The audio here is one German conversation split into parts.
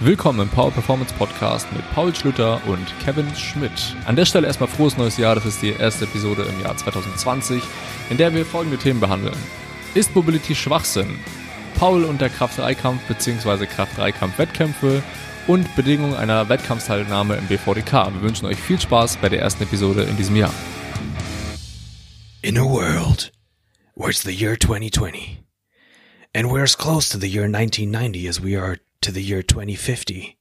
Willkommen im Power Performance Podcast mit Paul Schlüter und Kevin Schmidt. An der Stelle erstmal frohes neues Jahr. Das ist die erste Episode im Jahr 2020, in der wir folgende Themen behandeln. Ist Mobility Schwachsinn? Paul und der Kraft-3-Kampf bzw. Kraft-3-Kampf-Wettkämpfe und Bedingungen einer Wettkampfteilnahme im BVDK. Wir wünschen euch viel Spaß bei der ersten Episode in diesem Jahr. In a world where it's the year 2020 and we're as close to the year 1990 as we are to the year 2050.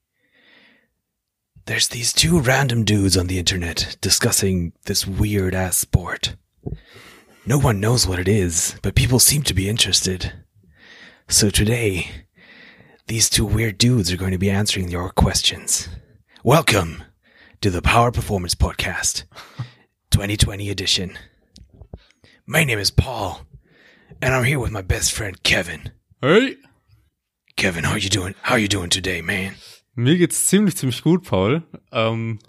There's these two random dudes on the internet discussing this weird ass sport. No one knows what it is, but people seem to be interested. So today, these two weird dudes are going to be answering your questions. Welcome to the Power Performance Podcast, 2020 edition. My name is Paul, and I'm here with my best friend Kevin. Hey! Kevin, how you doing? How you doing today, man? Mir geht's ziemlich, ziemlich gut, Paul. Ähm,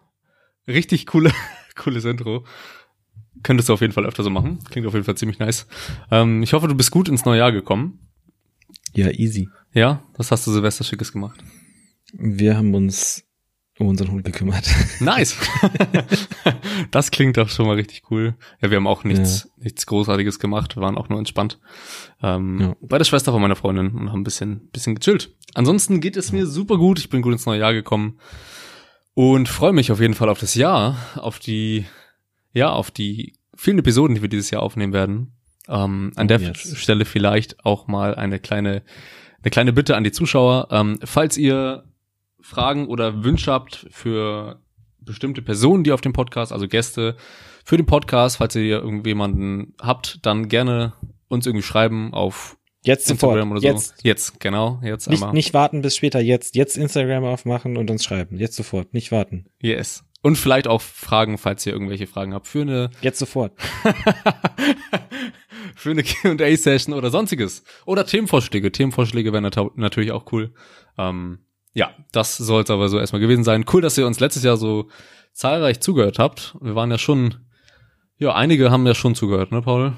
richtig coole, cooles Intro. Könntest du auf jeden Fall öfter so machen. Klingt auf jeden Fall ziemlich nice. Ähm, ich hoffe, du bist gut ins neue Jahr gekommen. Ja, easy. Ja, was hast du Silvester Schickes gemacht? Wir haben uns um unseren Hund gekümmert. Nice. das klingt doch schon mal richtig cool. Ja, wir haben auch nichts, ja. nichts Großartiges gemacht. Wir waren auch nur entspannt. Ähm, ja. Bei der Schwester von meiner Freundin und haben ein bisschen, bisschen gechillt. Ansonsten geht es mir super gut. Ich bin gut ins neue Jahr gekommen und freue mich auf jeden Fall auf das Jahr, auf die, ja, auf die vielen Episoden, die wir dieses Jahr aufnehmen werden. Ähm, an oh, der yes. Stelle vielleicht auch mal eine kleine, eine kleine Bitte an die Zuschauer. Ähm, falls ihr Fragen oder Wünsche habt für bestimmte Personen, die auf dem Podcast, also Gäste für den Podcast, falls ihr irgendjemanden habt, dann gerne uns irgendwie schreiben auf Jetzt Instagram sofort. oder so. Jetzt, jetzt genau. Jetzt nicht, einmal. nicht warten bis später. Jetzt, jetzt Instagram aufmachen und uns schreiben. Jetzt sofort. Nicht warten. Yes. Und vielleicht auch Fragen, falls ihr irgendwelche Fragen habt für eine. Jetzt sofort. für eine Q&A-Session oder sonstiges. Oder Themenvorschläge. Themenvorschläge wären natürlich auch cool. Ähm, ja, das soll es aber so erstmal gewesen sein. Cool, dass ihr uns letztes Jahr so zahlreich zugehört habt. Wir waren ja schon, ja, einige haben ja schon zugehört, ne, Paul?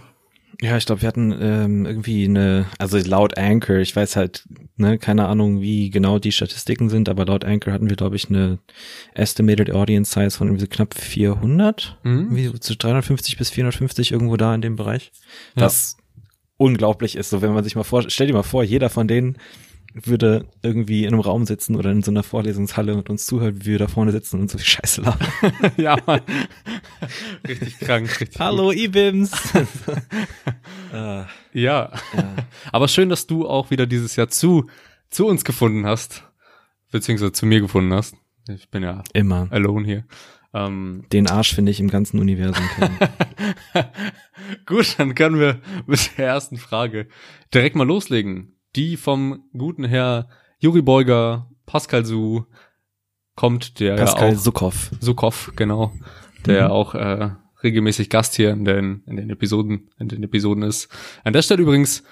Ja, ich glaube, wir hatten ähm, irgendwie eine, also laut Anchor, ich weiß halt, ne, keine Ahnung, wie genau die Statistiken sind, aber laut Anchor hatten wir, glaube ich, eine Estimated Audience Size von irgendwie knapp 400, mhm. wie zu 350 bis 450 irgendwo da in dem Bereich. Ja. Was unglaublich ist, so wenn man sich mal vor, stell dir mal vor, jeder von denen würde irgendwie in einem Raum sitzen oder in so einer Vorlesungshalle und uns zuhört, wie wir da vorne sitzen und so viel Scheiße lachen. ja, Mann. Richtig krank, richtig. Hallo, Ibims. uh, ja. ja. Aber schön, dass du auch wieder dieses Jahr zu, zu uns gefunden hast. Beziehungsweise zu mir gefunden hast. Ich bin ja immer alone hier. Ähm, Den Arsch finde ich im ganzen Universum. Gut, dann können wir mit der ersten Frage direkt mal loslegen die vom guten Herr Juri Beuger, Pascal Su kommt, der Pascal auch, Sukow. Sukow, genau, der mhm. auch äh, regelmäßig Gast hier in den, in den Episoden, in den Episoden ist. An der Stelle übrigens,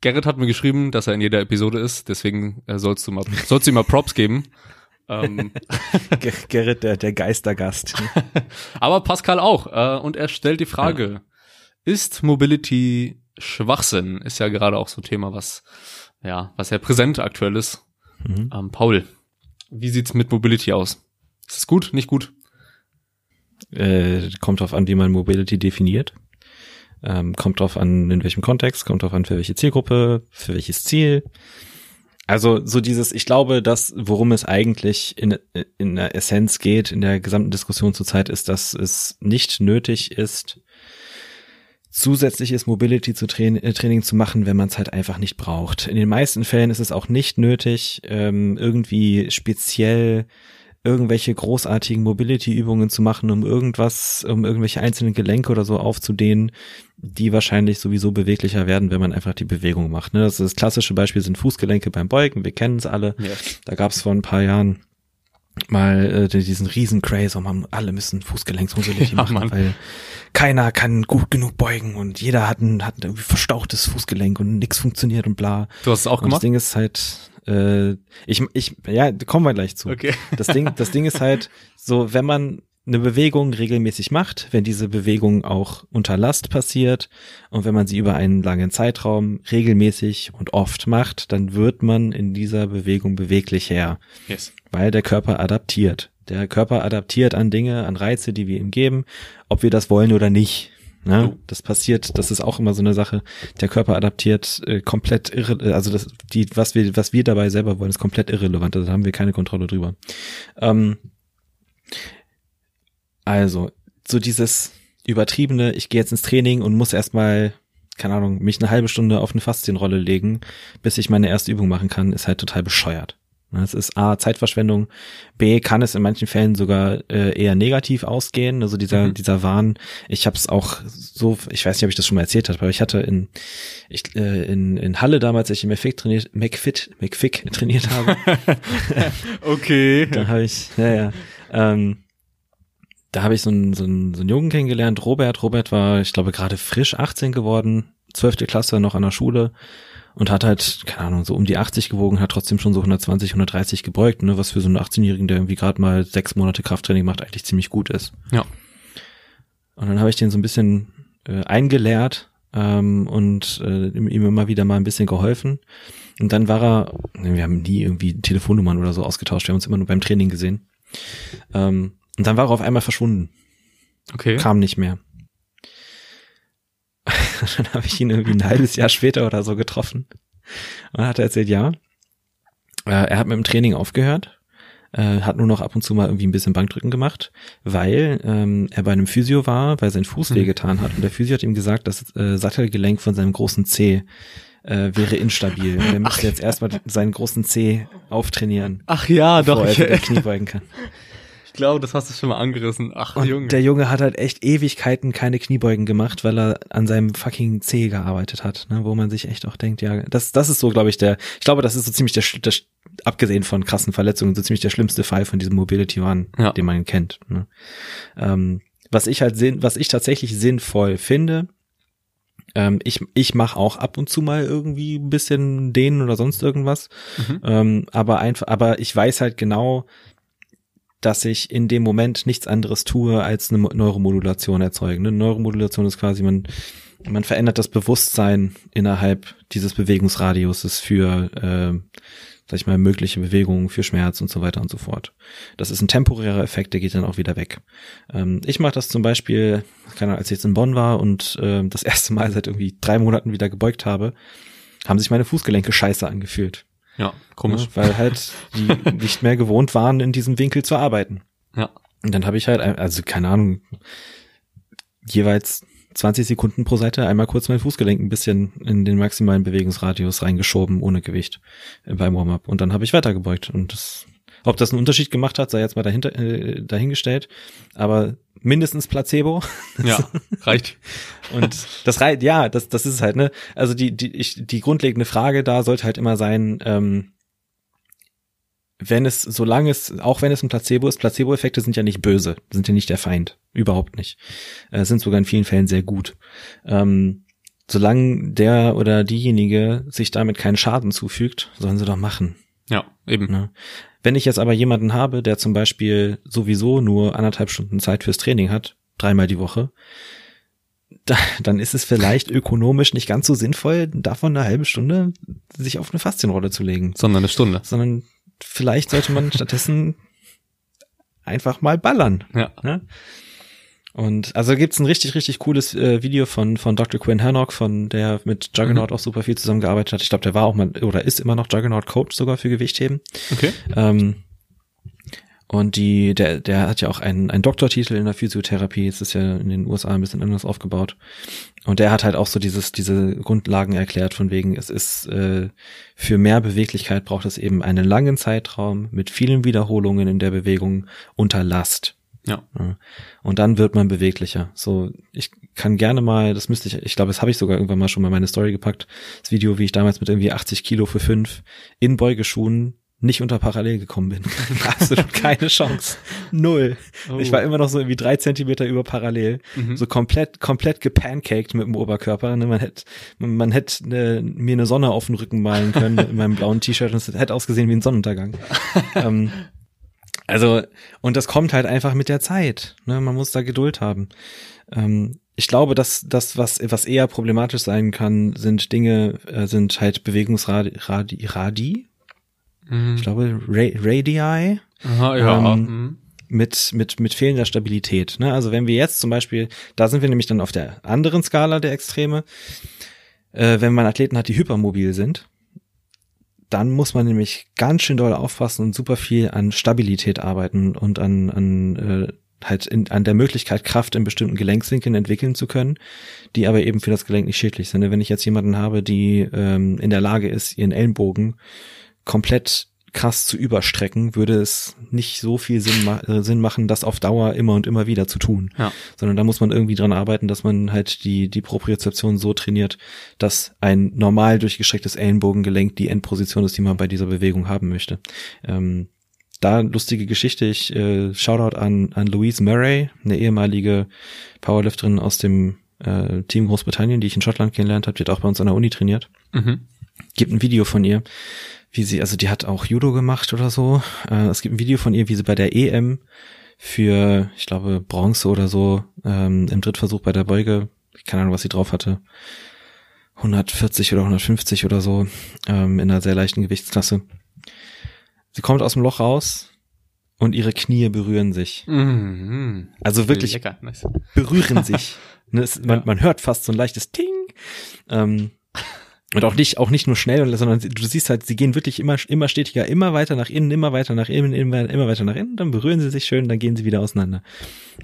Gerrit hat mir geschrieben, dass er in jeder Episode ist, deswegen äh, sollst du mal, sollst du ihm mal Props geben. ähm. Gerrit, der, der Geistergast. Aber Pascal auch, äh, und er stellt die Frage, ja. ist Mobility Schwachsinn ist ja gerade auch so ein Thema, was ja, was ja präsent aktuell ist. Mhm. Ähm, Paul, wie sieht's mit Mobility aus? Ist es gut, nicht gut? Äh, kommt drauf an, wie man Mobility definiert. Ähm, kommt drauf an, in welchem Kontext, kommt drauf an, für welche Zielgruppe, für welches Ziel. Also so dieses, ich glaube, dass worum es eigentlich in, in der Essenz geht, in der gesamten Diskussion zurzeit, ist, dass es nicht nötig ist, zusätzliches Mobility zu Tra äh, Training zu machen, wenn man es halt einfach nicht braucht. In den meisten Fällen ist es auch nicht nötig, ähm, irgendwie speziell irgendwelche großartigen Mobility-Übungen zu machen, um irgendwas, um irgendwelche einzelnen Gelenke oder so aufzudehnen, die wahrscheinlich sowieso beweglicher werden, wenn man einfach die Bewegung macht. Ne? Das, das klassische Beispiel sind Fußgelenke beim Beugen, wir kennen es alle. Ja. Da gab es vor ein paar Jahren mal äh, diesen riesen Craze, und man, alle müssen Fußgelenksmobility ja, machen, Mann. weil keiner kann gut genug beugen und jeder hat ein, hat ein verstauchtes Fußgelenk und nichts funktioniert und bla. Du hast es auch und gemacht? Das Ding ist halt, äh, ich, ich, ja, kommen wir gleich zu. Okay. Das Ding, das Ding ist halt so, wenn man eine Bewegung regelmäßig macht, wenn diese Bewegung auch unter Last passiert und wenn man sie über einen langen Zeitraum regelmäßig und oft macht, dann wird man in dieser Bewegung beweglicher, yes. Weil der Körper adaptiert. Der Körper adaptiert an Dinge, an Reize, die wir ihm geben, ob wir das wollen oder nicht. Ne? Oh. Das passiert, das ist auch immer so eine Sache. Der Körper adaptiert äh, komplett irre, also das, die, was wir, was wir dabei selber wollen, ist komplett irrelevant. Da haben wir keine Kontrolle drüber. Ähm, also, so dieses übertriebene, ich gehe jetzt ins Training und muss erstmal, keine Ahnung, mich eine halbe Stunde auf eine Faszienrolle legen, bis ich meine erste Übung machen kann, ist halt total bescheuert. Ne, es ist A, Zeitverschwendung, B, kann es in manchen Fällen sogar äh, eher negativ ausgehen, also dieser, mhm. dieser Wahn. Ich habe es auch so, ich weiß nicht, ob ich das schon mal erzählt habe, aber ich hatte in, ich, äh, in, in Halle damals, als ich McFit trainiert, McFit, McFit trainiert habe. okay. da habe ich, ja, ja, ähm, da habe ich so einen, so, einen, so einen Jungen kennengelernt, Robert. Robert war, ich glaube, gerade frisch 18 geworden, zwölfte Klasse noch an der Schule und hat halt, keine Ahnung, so um die 80 gewogen, hat trotzdem schon so 120, 130 gebeugt, ne, was für so einen 18-Jährigen, der irgendwie gerade mal sechs Monate Krafttraining macht, eigentlich ziemlich gut ist. Ja. Und dann habe ich den so ein bisschen äh, eingelehrt ähm, und äh, ihm immer wieder mal ein bisschen geholfen. Und dann war er, ne, wir haben nie irgendwie Telefonnummern oder so ausgetauscht, wir haben uns immer nur beim Training gesehen. Ähm, und dann war er auf einmal verschwunden. Okay. Kam nicht mehr. dann habe ich ihn irgendwie ein halbes Jahr später oder so getroffen. Und hat er erzählt, ja, äh, er hat mit dem Training aufgehört, äh, hat nur noch ab und zu mal irgendwie ein bisschen Bankdrücken gemacht, weil ähm, er bei einem Physio war, weil sein Fuß mhm. wehgetan hat. Und der Physio hat ihm gesagt, das äh, Sattelgelenk von seinem großen C äh, wäre instabil. Er müsste jetzt erstmal seinen großen C auftrainieren. Ach ja, doch. Er ich, Knie beugen kann glaube, das hast du schon mal angerissen. Ach, und Junge. Der Junge hat halt echt Ewigkeiten keine Kniebeugen gemacht, weil er an seinem fucking C gearbeitet hat, ne, wo man sich echt auch denkt, ja, das, das ist so, glaube ich, der, ich glaube, das ist so ziemlich der, der abgesehen von krassen Verletzungen, so ziemlich der schlimmste Fall von diesem Mobility One, ja. den man kennt. Ne. Ähm, was ich halt sinn, was ich tatsächlich sinnvoll finde, ähm, ich ich mache auch ab und zu mal irgendwie ein bisschen dehnen oder sonst irgendwas, mhm. ähm, aber einfach, aber ich weiß halt genau, dass ich in dem Moment nichts anderes tue, als eine Neuromodulation erzeugen. Eine Neuromodulation ist quasi, man, man verändert das Bewusstsein innerhalb dieses Bewegungsradiuses für, äh, sag ich mal, mögliche Bewegungen, für Schmerz und so weiter und so fort. Das ist ein temporärer Effekt, der geht dann auch wieder weg. Ähm, ich mache das zum Beispiel, keine Ahnung, als ich jetzt in Bonn war und äh, das erste Mal seit irgendwie drei Monaten wieder gebeugt habe, haben sich meine Fußgelenke scheiße angefühlt. Ja, komisch. Ja, weil halt die nicht mehr gewohnt waren, in diesem Winkel zu arbeiten. Ja. Und dann habe ich halt, also keine Ahnung, jeweils 20 Sekunden pro Seite einmal kurz mein Fußgelenk ein bisschen in den maximalen Bewegungsradius reingeschoben, ohne Gewicht äh, beim Warm-up. Und dann habe ich weitergebeugt. Und das, ob das einen Unterschied gemacht hat, sei jetzt mal dahinter, äh, dahingestellt. Aber mindestens Placebo. Ja, reicht. Und das reicht, ja, das, das ist es halt, ne? Also die, die, ich, die grundlegende Frage da sollte halt immer sein, ähm, wenn es, solange es, auch wenn es ein Placebo ist, Placebo-Effekte sind ja nicht böse, sind ja nicht der Feind. Überhaupt nicht. Äh, sind sogar in vielen Fällen sehr gut. Ähm, solange der oder diejenige sich damit keinen Schaden zufügt, sollen sie doch machen. Ja, eben. Ne? Wenn ich jetzt aber jemanden habe, der zum Beispiel sowieso nur anderthalb Stunden Zeit fürs Training hat, dreimal die Woche, da, dann ist es vielleicht ökonomisch nicht ganz so sinnvoll, davon eine halbe Stunde sich auf eine Faszienrolle zu legen. Sondern eine Stunde. Sondern vielleicht sollte man stattdessen einfach mal ballern. Ja. Ne? Und also gibt's ein richtig, richtig cooles äh, Video von, von Dr. Quinn Hannock, von der mit Juggernaut mhm. auch super viel zusammengearbeitet hat. Ich glaube, der war auch mal oder ist immer noch Juggernaut Coach sogar für Gewichtheben. Okay. Ähm, und die, der, der hat ja auch einen, einen Doktortitel in der Physiotherapie. Es ist ja in den USA ein bisschen anders aufgebaut. Und der hat halt auch so dieses, diese Grundlagen erklärt, von wegen, es ist äh, für mehr Beweglichkeit braucht es eben einen langen Zeitraum mit vielen Wiederholungen in der Bewegung unter Last. Ja. Und dann wird man beweglicher. So, ich kann gerne mal, das müsste ich, ich glaube, das habe ich sogar irgendwann mal schon mal meine Story gepackt, das Video, wie ich damals mit irgendwie 80 Kilo für fünf in Beugeschuhen nicht unter Parallel gekommen bin. Absolut keine Chance. Null. Oh. Ich war immer noch so irgendwie drei Zentimeter über Parallel. Mhm. So komplett, komplett gepancaked mit dem Oberkörper. Ne, man hätte, man hätte äh, mir eine Sonne auf den Rücken malen können in meinem blauen T-Shirt und es hätte ausgesehen wie ein Sonnenuntergang. ähm, Also, und das kommt halt einfach mit der Zeit. Ne? Man muss da Geduld haben. Ähm, ich glaube, dass das, was, was eher problematisch sein kann, sind Dinge, äh, sind halt Bewegungsradi, Radi, Radi? Mhm. Ich glaube, Ra Radii. Aha, ja. Ähm, mhm. mit, mit, mit fehlender Stabilität. Ne? Also wenn wir jetzt zum Beispiel, da sind wir nämlich dann auf der anderen Skala der Extreme, äh, wenn man Athleten hat, die hypermobil sind, dann muss man nämlich ganz schön doll aufpassen und super viel an Stabilität arbeiten und an, an äh, halt in, an der Möglichkeit, Kraft in bestimmten Gelenkswinkeln entwickeln zu können, die aber eben für das Gelenk nicht schädlich sind. Wenn ich jetzt jemanden habe, die ähm, in der Lage ist, ihren Ellenbogen komplett krass zu überstrecken, würde es nicht so viel Sinn, ma äh, Sinn machen, das auf Dauer immer und immer wieder zu tun. Ja. Sondern da muss man irgendwie dran arbeiten, dass man halt die, die Propriozeption so trainiert, dass ein normal durchgestrecktes Ellenbogengelenk die Endposition ist, die man bei dieser Bewegung haben möchte. Ähm, da lustige Geschichte, ich äh, Shoutout an, an Louise Murray, eine ehemalige Powerlifterin aus dem äh, Team Großbritannien, die ich in Schottland kennengelernt habe, die hat auch bei uns an der Uni trainiert. Mhm. Gibt ein Video von ihr, wie sie, also die hat auch Judo gemacht oder so. Äh, es gibt ein Video von ihr, wie sie bei der EM für, ich glaube, Bronze oder so, ähm, im Drittversuch bei der Beuge, keine Ahnung, was sie drauf hatte, 140 oder 150 oder so, ähm, in einer sehr leichten Gewichtsklasse. Sie kommt aus dem Loch raus und ihre Knie berühren sich. Mhm. Also wirklich lecker. Nice. berühren sich. Ne, es, man, ja. man hört fast so ein leichtes Ting. Ähm, und auch nicht, auch nicht nur schnell, sondern du siehst halt, sie gehen wirklich immer, immer stetiger, immer weiter nach innen, immer weiter nach innen, immer, immer weiter nach innen, dann berühren sie sich schön, dann gehen sie wieder auseinander.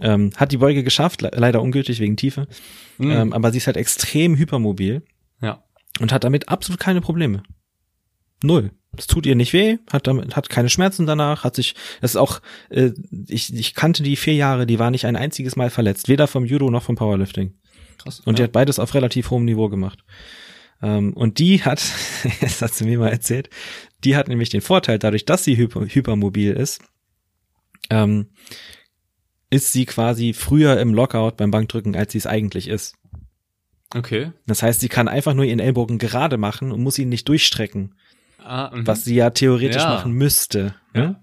Ähm, hat die Beuge geschafft, le leider ungültig wegen Tiefe, mhm. ähm, aber sie ist halt extrem hypermobil. Ja. Und hat damit absolut keine Probleme. Null. Das tut ihr nicht weh, hat damit, hat keine Schmerzen danach, hat sich, das ist auch, äh, ich, ich kannte die vier Jahre, die war nicht ein einziges Mal verletzt, weder vom Judo noch vom Powerlifting. Krass. Und ja. die hat beides auf relativ hohem Niveau gemacht. Ähm, und die hat, das hat sie mir mal erzählt, die hat nämlich den Vorteil, dadurch, dass sie hyper, hypermobil ist, ähm, ist sie quasi früher im Lockout beim Bankdrücken, als sie es eigentlich ist. Okay. Das heißt, sie kann einfach nur ihren Ellbogen gerade machen und muss ihn nicht durchstrecken. Ah, was sie ja theoretisch ja. machen müsste. Ne? Ja.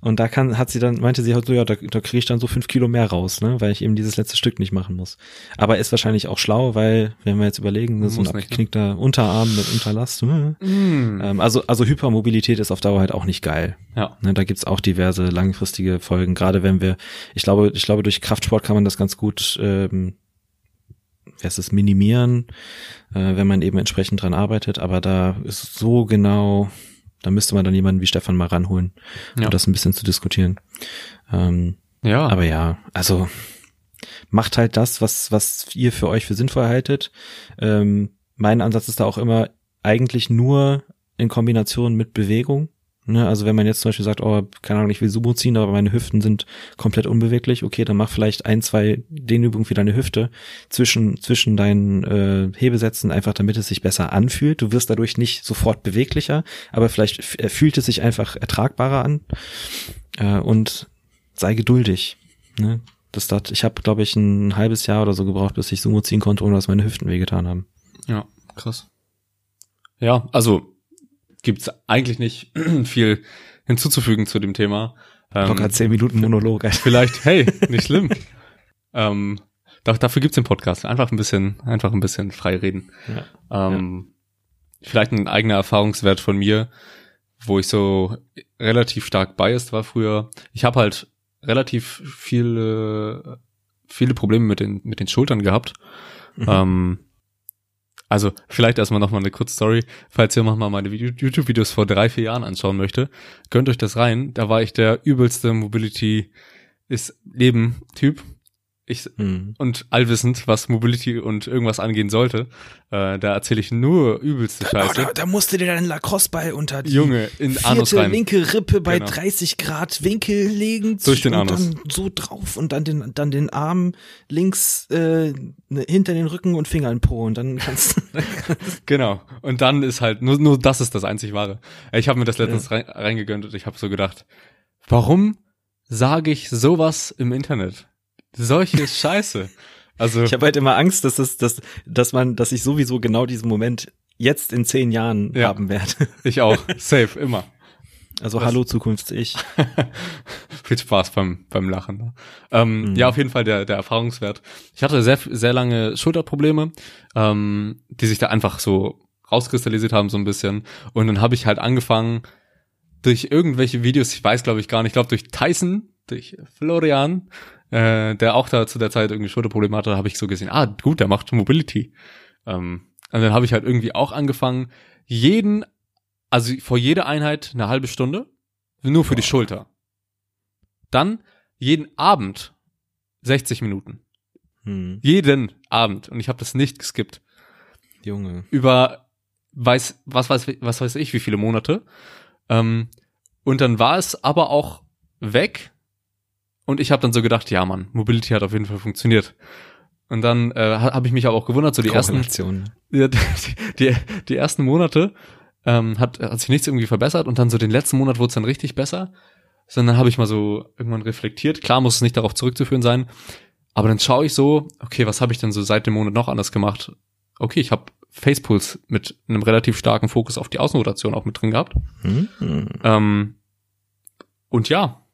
Und da kann, hat sie dann, meinte sie halt so, ja, da, da kriege ich dann so fünf Kilo mehr raus, ne, weil ich eben dieses letzte Stück nicht machen muss. Aber ist wahrscheinlich auch schlau, weil, wenn wir jetzt überlegen, ist so ein ne? abgeknickter Unterarm mit Unterlast. Ne? Mm. Ähm, also, also Hypermobilität ist auf Dauer halt auch nicht geil. Ja. Ne, da gibt's auch diverse langfristige Folgen, gerade wenn wir, ich glaube, ich glaube, durch Kraftsport kann man das ganz gut ähm, es ist minimieren, äh, wenn man eben entsprechend dran arbeitet, aber da ist so genau, da müsste man dann jemanden wie Stefan mal ranholen, ja. um das ein bisschen zu diskutieren. Ähm, ja. Aber ja, also macht halt das, was, was ihr für euch für sinnvoll haltet. Ähm, mein Ansatz ist da auch immer eigentlich nur in Kombination mit Bewegung. Ne, also wenn man jetzt zum Beispiel sagt, oh, keine Ahnung, ich will Sumo ziehen, aber meine Hüften sind komplett unbeweglich, okay, dann mach vielleicht ein, zwei Dehnübungen für deine Hüfte zwischen, zwischen deinen äh, Hebesätzen, einfach damit es sich besser anfühlt. Du wirst dadurch nicht sofort beweglicher, aber vielleicht fühlt es sich einfach ertragbarer an. Äh, und sei geduldig. Ne? Das, das, ich habe, glaube ich, ein halbes Jahr oder so gebraucht, bis ich Sumo ziehen konnte, ohne dass meine Hüften wehgetan haben. Ja, krass. Ja, also gibt's eigentlich nicht viel hinzuzufügen zu dem Thema. Ähm, Locker zehn Minuten Monolog. Vielleicht, hey, nicht schlimm. ähm, doch, dafür gibt's den Podcast. Einfach ein bisschen, einfach ein bisschen frei reden. Ja. Ähm, ja. Vielleicht ein eigener Erfahrungswert von mir, wo ich so relativ stark biased war früher. Ich habe halt relativ viele, viele Probleme mit den, mit den Schultern gehabt. Mhm. Ähm, also vielleicht erstmal nochmal eine kurze Story. Falls ihr nochmal meine YouTube-Videos vor drei, vier Jahren anschauen möchte, gönnt euch das rein. Da war ich der übelste Mobility ist Leben-Typ ich mhm. und allwissend, was Mobility und irgendwas angehen sollte. Äh, da erzähle ich nur übelste Scheiße. Da, da, da musste dir deinen Lacrosse-Ball unter die Junge, in vierte Anus rein. linke Rippe bei genau. 30 Grad Winkel legen. Durch den und Anus. dann so drauf und dann den, dann den Arm links äh, ne, hinter den Rücken und Finger in Po und dann kannst du. genau. Und dann ist halt, nur, nur das ist das einzig Wahre. Ich habe mir das letztens ja. rein, reingegönnt und ich habe so gedacht, warum sage ich sowas im Internet? Solche Scheiße. Also ich habe halt immer Angst, dass es, dass, dass man, dass ich sowieso genau diesen Moment jetzt in zehn Jahren ja, haben werde. Ich auch. Safe, immer. Also Was? hallo Zukunfts-Ich. Viel Spaß beim, beim Lachen. Ne? Ähm, mhm. Ja, auf jeden Fall der, der Erfahrungswert. Ich hatte sehr, sehr lange Schulterprobleme, ähm, die sich da einfach so rauskristallisiert haben so ein bisschen. Und dann habe ich halt angefangen, durch irgendwelche Videos, ich weiß glaube ich gar nicht, ich glaube durch Tyson, durch Florian, äh, der auch da zu der Zeit irgendwie Schulterprobleme hatte, habe ich so gesehen, ah gut, der macht Mobility. Ähm, und dann habe ich halt irgendwie auch angefangen, jeden, also vor jeder Einheit eine halbe Stunde, nur für die Schulter. Dann jeden Abend 60 Minuten. Hm. Jeden Abend. Und ich habe das nicht geskippt. Junge. Über weiß, was weiß, was weiß ich, wie viele Monate. Ähm, und dann war es aber auch weg. Und ich habe dann so gedacht, ja Mann, Mobility hat auf jeden Fall funktioniert. Und dann äh, habe ich mich aber auch gewundert, so die ersten, die, die, die ersten Monate ähm, hat, hat sich nichts irgendwie verbessert und dann so den letzten Monat wurde es dann richtig besser. Sondern habe ich mal so irgendwann reflektiert. Klar muss es nicht darauf zurückzuführen sein, aber dann schaue ich so, okay, was habe ich denn so seit dem Monat noch anders gemacht? Okay, ich habe Facepuls mit einem relativ starken Fokus auf die Außenrotation auch mit drin gehabt. Mhm. Ähm, und ja,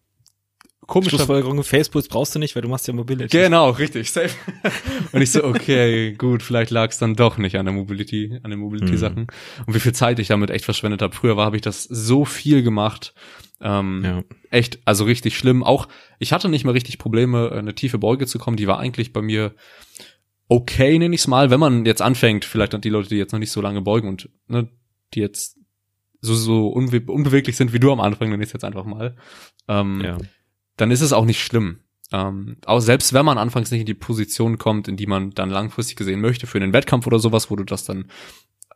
komisch. Schlussfolgerung, Facebook brauchst du nicht, weil du machst ja Mobility. Genau, richtig, safe. und ich so, okay, gut, vielleicht lag es dann doch nicht an der Mobility, an den Mobility-Sachen. Mhm. Und wie viel Zeit ich damit echt verschwendet habe. Früher war, habe ich das so viel gemacht. Ähm, ja. Echt, also richtig schlimm. Auch, ich hatte nicht mehr richtig Probleme, eine tiefe Beuge zu kommen. Die war eigentlich bei mir okay, nenne ich es mal, wenn man jetzt anfängt, vielleicht die Leute, die jetzt noch nicht so lange beugen und ne, die jetzt so, so unbe unbeweglich sind wie du am Anfang, nenne ich jetzt einfach mal. Ähm, ja dann ist es auch nicht schlimm. Ähm, auch selbst wenn man anfangs nicht in die Position kommt, in die man dann langfristig gesehen möchte, für einen Wettkampf oder sowas, wo du das dann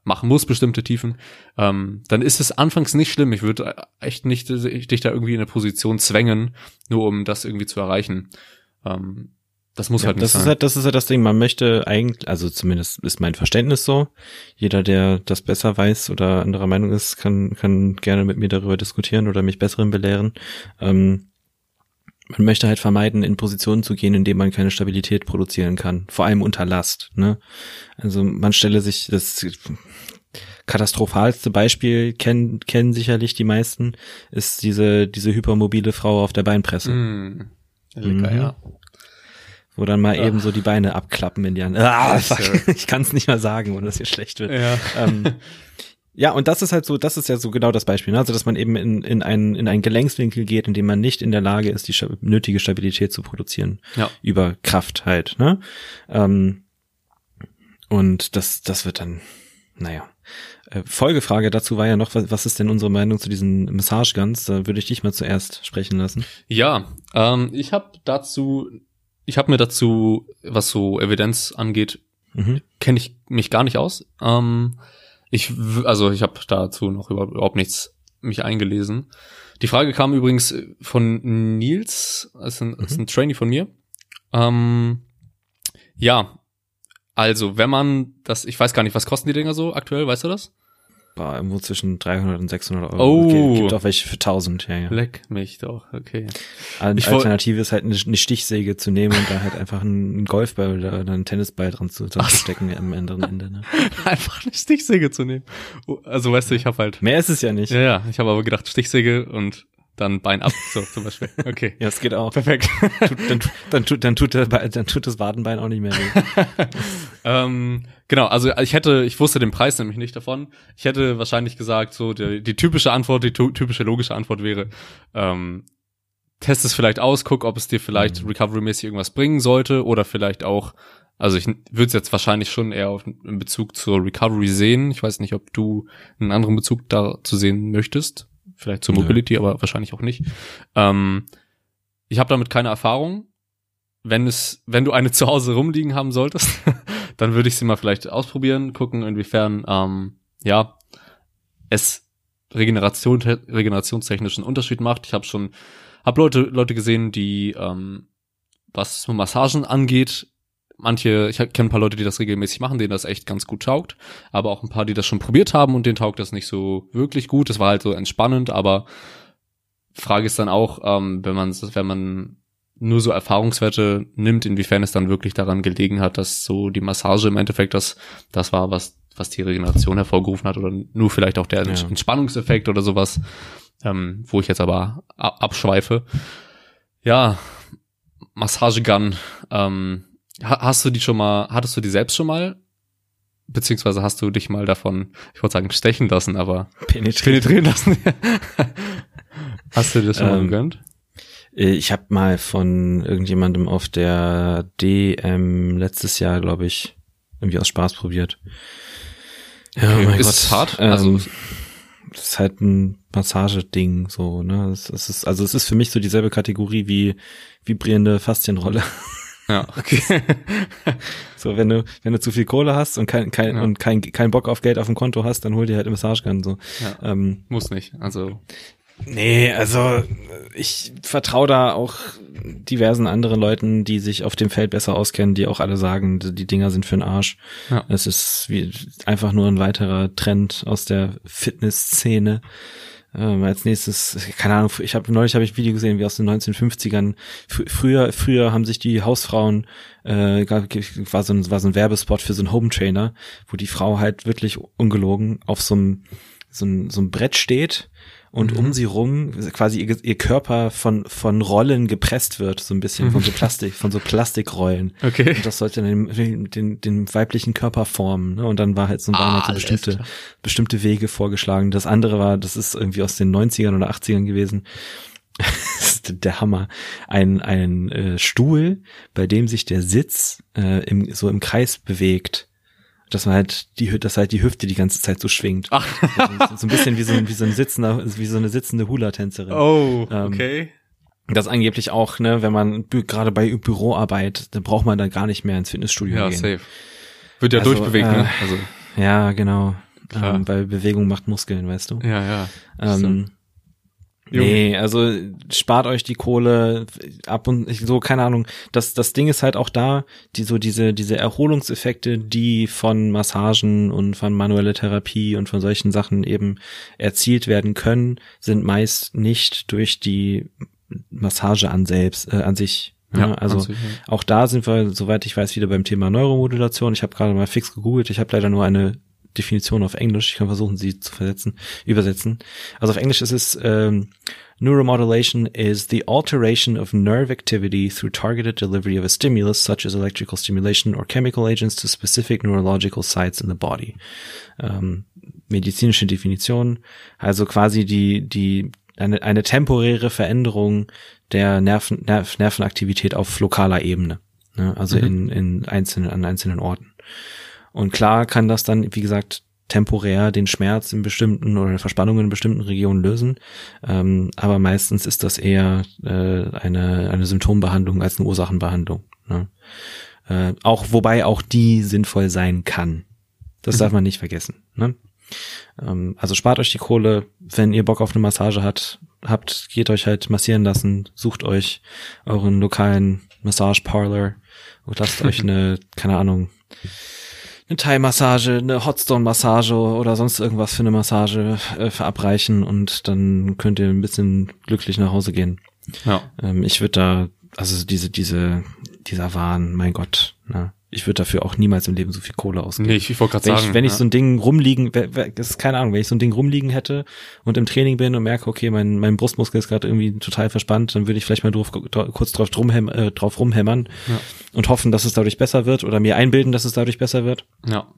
machen musst, bestimmte Tiefen, ähm, dann ist es anfangs nicht schlimm. Ich würde echt nicht dich da irgendwie in eine Position zwängen, nur um das irgendwie zu erreichen. Ähm, das muss ja, halt nicht das sein. Ist halt, das ist halt das Ding. Man möchte eigentlich, also zumindest ist mein Verständnis so. Jeder, der das besser weiß oder anderer Meinung ist, kann, kann gerne mit mir darüber diskutieren oder mich besseren belehren. Ähm, man möchte halt vermeiden, in Positionen zu gehen, in denen man keine Stabilität produzieren kann. Vor allem unter Last. Ne? Also man stelle sich das katastrophalste Beispiel kennen kennen sicherlich die meisten ist diese diese hypermobile Frau auf der Beinpresse. Mm, lecker, mhm. ja. Wo dann mal Ach. eben so die Beine abklappen in die Hand. Ah, fuck. Ich kann es nicht mal sagen, ohne dass hier schlecht wird. Ja. Ähm, Ja, und das ist halt so, das ist ja so genau das Beispiel, ne? also dass man eben in, in, einen, in einen Gelenkswinkel geht, in dem man nicht in der Lage ist, die nötige Stabilität zu produzieren. Ja. Über Kraft halt. Ne? Ähm, und das, das wird dann, naja. Äh, Folgefrage dazu war ja noch, was, was ist denn unsere Meinung zu diesen Massageguns? Da würde ich dich mal zuerst sprechen lassen. Ja, ähm, ich habe dazu, ich habe mir dazu, was so Evidenz angeht, mhm. kenne ich mich gar nicht aus. Ähm, ich, also ich habe dazu noch überhaupt nichts mich eingelesen. Die Frage kam übrigens von Nils, als ein, mhm. als ein Trainee von mir. Ähm, ja, also wenn man das, ich weiß gar nicht, was kosten die Dinger so aktuell, weißt du das? War irgendwo zwischen 300 und 600 Euro. Oh. Gibt, gibt auch welche für 1000, ja, ja. Leck mich doch, okay. Eine Alternative ist halt eine, eine, Stichsäge zu nehmen und da halt einfach einen Golfball oder einen Tennisball dran zu, dran zu stecken am anderen Ende. Ne? einfach eine Stichsäge zu nehmen. Oh, also weißt du, ich habe halt. Mehr ist es ja nicht. Ja, ja. Ich habe aber gedacht, Stichsäge und dann Bein ab, so zum Beispiel. Okay. ja, es geht auch. Perfekt. dann, dann, tut, dann, tut der, dann tut das Wadenbein auch nicht mehr weh. ähm, genau, also ich hätte, ich wusste den Preis nämlich nicht davon. Ich hätte wahrscheinlich gesagt, so die, die typische Antwort, die typische logische Antwort wäre, ähm, test es vielleicht aus, guck, ob es dir vielleicht mhm. recovery-mäßig irgendwas bringen sollte oder vielleicht auch also ich würde es jetzt wahrscheinlich schon eher auf, in Bezug zur Recovery sehen. Ich weiß nicht, ob du einen anderen Bezug dazu sehen möchtest vielleicht zur Mobility, ja. aber wahrscheinlich auch nicht. Ähm, ich habe damit keine Erfahrung. Wenn es, wenn du eine zu Hause rumliegen haben solltest, dann würde ich sie mal vielleicht ausprobieren, gucken, inwiefern ähm, ja es Regeneration, regenerationstechnischen Unterschied macht. Ich habe schon, habe Leute Leute gesehen, die ähm, was Massagen angeht, manche, ich kenne ein paar Leute, die das regelmäßig machen, denen das echt ganz gut taugt, aber auch ein paar, die das schon probiert haben und denen taugt das nicht so wirklich gut. Das war halt so entspannend, aber Frage ist dann auch, ähm, wenn man wenn man nur so Erfahrungswerte nimmt, inwiefern es dann wirklich daran gelegen hat, dass so die Massage im Endeffekt das das war, was was die Regeneration hervorgerufen hat oder nur vielleicht auch der ja. Entspannungseffekt oder sowas. ähm, wo ich jetzt aber abschweife. Ja, Massagegun. Ähm, hast du die schon mal, hattest du die selbst schon mal? Beziehungsweise hast du dich mal davon, ich wollte sagen, stechen lassen, aber penetrieren, penetrieren lassen. hast du das schon mal ähm, gegönnt? Äh, ich habe mal von irgendjemandem auf der DM letztes Jahr, glaube ich, irgendwie aus Spaß probiert. Ja, okay. ist Gott. es hart? Ähm, also das ist halt ein Massageding, so, ne? Es ist, also es ist für mich so dieselbe Kategorie wie vibrierende Faszienrolle. Ja, okay. so, wenn du, wenn du zu viel Kohle hast und kein, kein, ja. und kein, kein Bock auf Geld auf dem Konto hast, dann hol dir halt eine Massagegun, so. Ja, ähm, muss nicht, also. Nee, also ich vertraue da auch diversen anderen Leuten, die sich auf dem Feld besser auskennen, die auch alle sagen, die Dinger sind für den Arsch. Ja. Es ist wie einfach nur ein weiterer Trend aus der Fitnessszene. Ähm, als nächstes, keine Ahnung, ich habe neulich habe ich ein Video gesehen, wie aus den 1950ern. Fr früher, früher haben sich die Hausfrauen äh, war so ein war so ein Werbespot für so einen Home Trainer, wo die Frau halt wirklich ungelogen auf so einem so ein, so ein Brett steht und mhm. um sie rum quasi ihr, ihr, Körper von von Rollen gepresst wird, so ein bisschen von so Plastik, von so Plastikrollen. Okay. Und das sollte dann den, den, den weiblichen Körper formen. Ne? Und dann war halt so, ah, halt so bestimmte bestimmte Wege vorgeschlagen. Das andere war, das ist irgendwie aus den 90ern oder 80ern gewesen. das ist der Hammer. Ein, ein äh, Stuhl, bei dem sich der Sitz äh, im, so im Kreis bewegt dass man halt die, dass halt die Hüfte die ganze Zeit so schwingt. Ach. Also so ein bisschen wie so, ein, wie so ein sitzender, wie so eine sitzende Hula-Tänzerin. Oh, ähm, okay. Ähm, das angeblich auch, ne, wenn man gerade bei Büroarbeit, dann braucht man dann gar nicht mehr ins Fitnessstudio ja, gehen. Ja, safe. Wird ja also, durchbewegt, ne? äh, ne? Also. Ja, genau. Ähm, weil Bewegung macht Muskeln, weißt du? Ja, ja. Ähm, Nee, also spart euch die Kohle ab und so, keine Ahnung. Das, das Ding ist halt auch da, die so diese, diese Erholungseffekte, die von Massagen und von manueller Therapie und von solchen Sachen eben erzielt werden können, sind meist nicht durch die Massage an selbst, äh, an sich ja, also sich, ja. auch da sind wir, soweit ich weiß, wieder beim Thema Neuromodulation. Ich habe gerade mal fix gegoogelt. Ich habe leider nur eine Definition auf Englisch. Ich kann versuchen, sie zu versetzen, übersetzen. Also auf Englisch ist es ähm, Neuromodulation is the alteration of nerve activity through targeted delivery of a stimulus such as electrical stimulation or chemical agents to specific neurological sites in the body. Ähm, medizinische Definition, also quasi die die eine, eine temporäre Veränderung der Nerven, Nerv, Nervenaktivität auf lokaler Ebene, ne? also mhm. in, in einzelnen an einzelnen Orten. Und klar kann das dann, wie gesagt, temporär den Schmerz in bestimmten oder Verspannungen in bestimmten Regionen lösen. Ähm, aber meistens ist das eher äh, eine, eine Symptombehandlung als eine Ursachenbehandlung. Ne? Äh, auch wobei auch die sinnvoll sein kann. Das mhm. darf man nicht vergessen. Ne? Ähm, also spart euch die Kohle, wenn ihr Bock auf eine Massage hat, habt, geht euch halt massieren lassen, sucht euch euren lokalen Massage Parlor und lasst euch eine, keine Ahnung, eine Thai-Massage, eine Hotstone-Massage oder sonst irgendwas für eine Massage äh, verabreichen und dann könnt ihr ein bisschen glücklich nach Hause gehen. Ja. Ähm, ich würde da, also diese, diese, dieser Wahn, mein Gott, ne? Ich würde dafür auch niemals im Leben so viel Kohle ausgeben. Nee, ich, ich wollte gerade sagen. Ich, wenn ja. ich so ein Ding rumliegen, das ist keine Ahnung, wenn ich so ein Ding rumliegen hätte und im Training bin und merke, okay, mein, mein Brustmuskel ist gerade irgendwie total verspannt, dann würde ich vielleicht mal drauf, kurz drauf, drum, äh, drauf rumhämmern ja. und hoffen, dass es dadurch besser wird oder mir einbilden, dass es dadurch besser wird. Ja.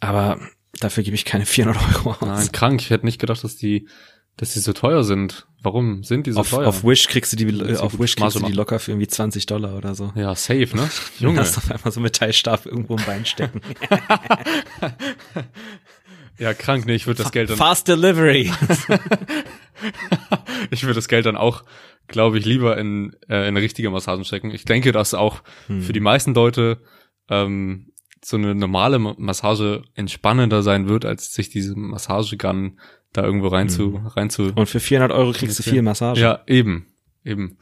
Aber dafür gebe ich keine 400 Euro aus. Nein, krank. Ich hätte nicht gedacht, dass die dass die so teuer sind. Warum sind die so auf, teuer? Auf Wish kriegst du die, äh, auf Wish kriegst du die locker für irgendwie 20 Dollar oder so. Ja, safe, ne? Junge. Du hast auf einmal so Metallstab irgendwo im Bein stecken. ja, krank, ne? Ich würde das Geld dann. Fast Delivery. ich würde das Geld dann auch, glaube ich, lieber in, äh, in richtige Massagen stecken. Ich denke, dass auch hm. für die meisten Leute ähm, so eine normale Massage entspannender sein wird, als sich diese Massagegun da irgendwo rein mhm. zu, rein zu. Und für 400 Euro kriegst du viel Massage. Ja, eben, eben.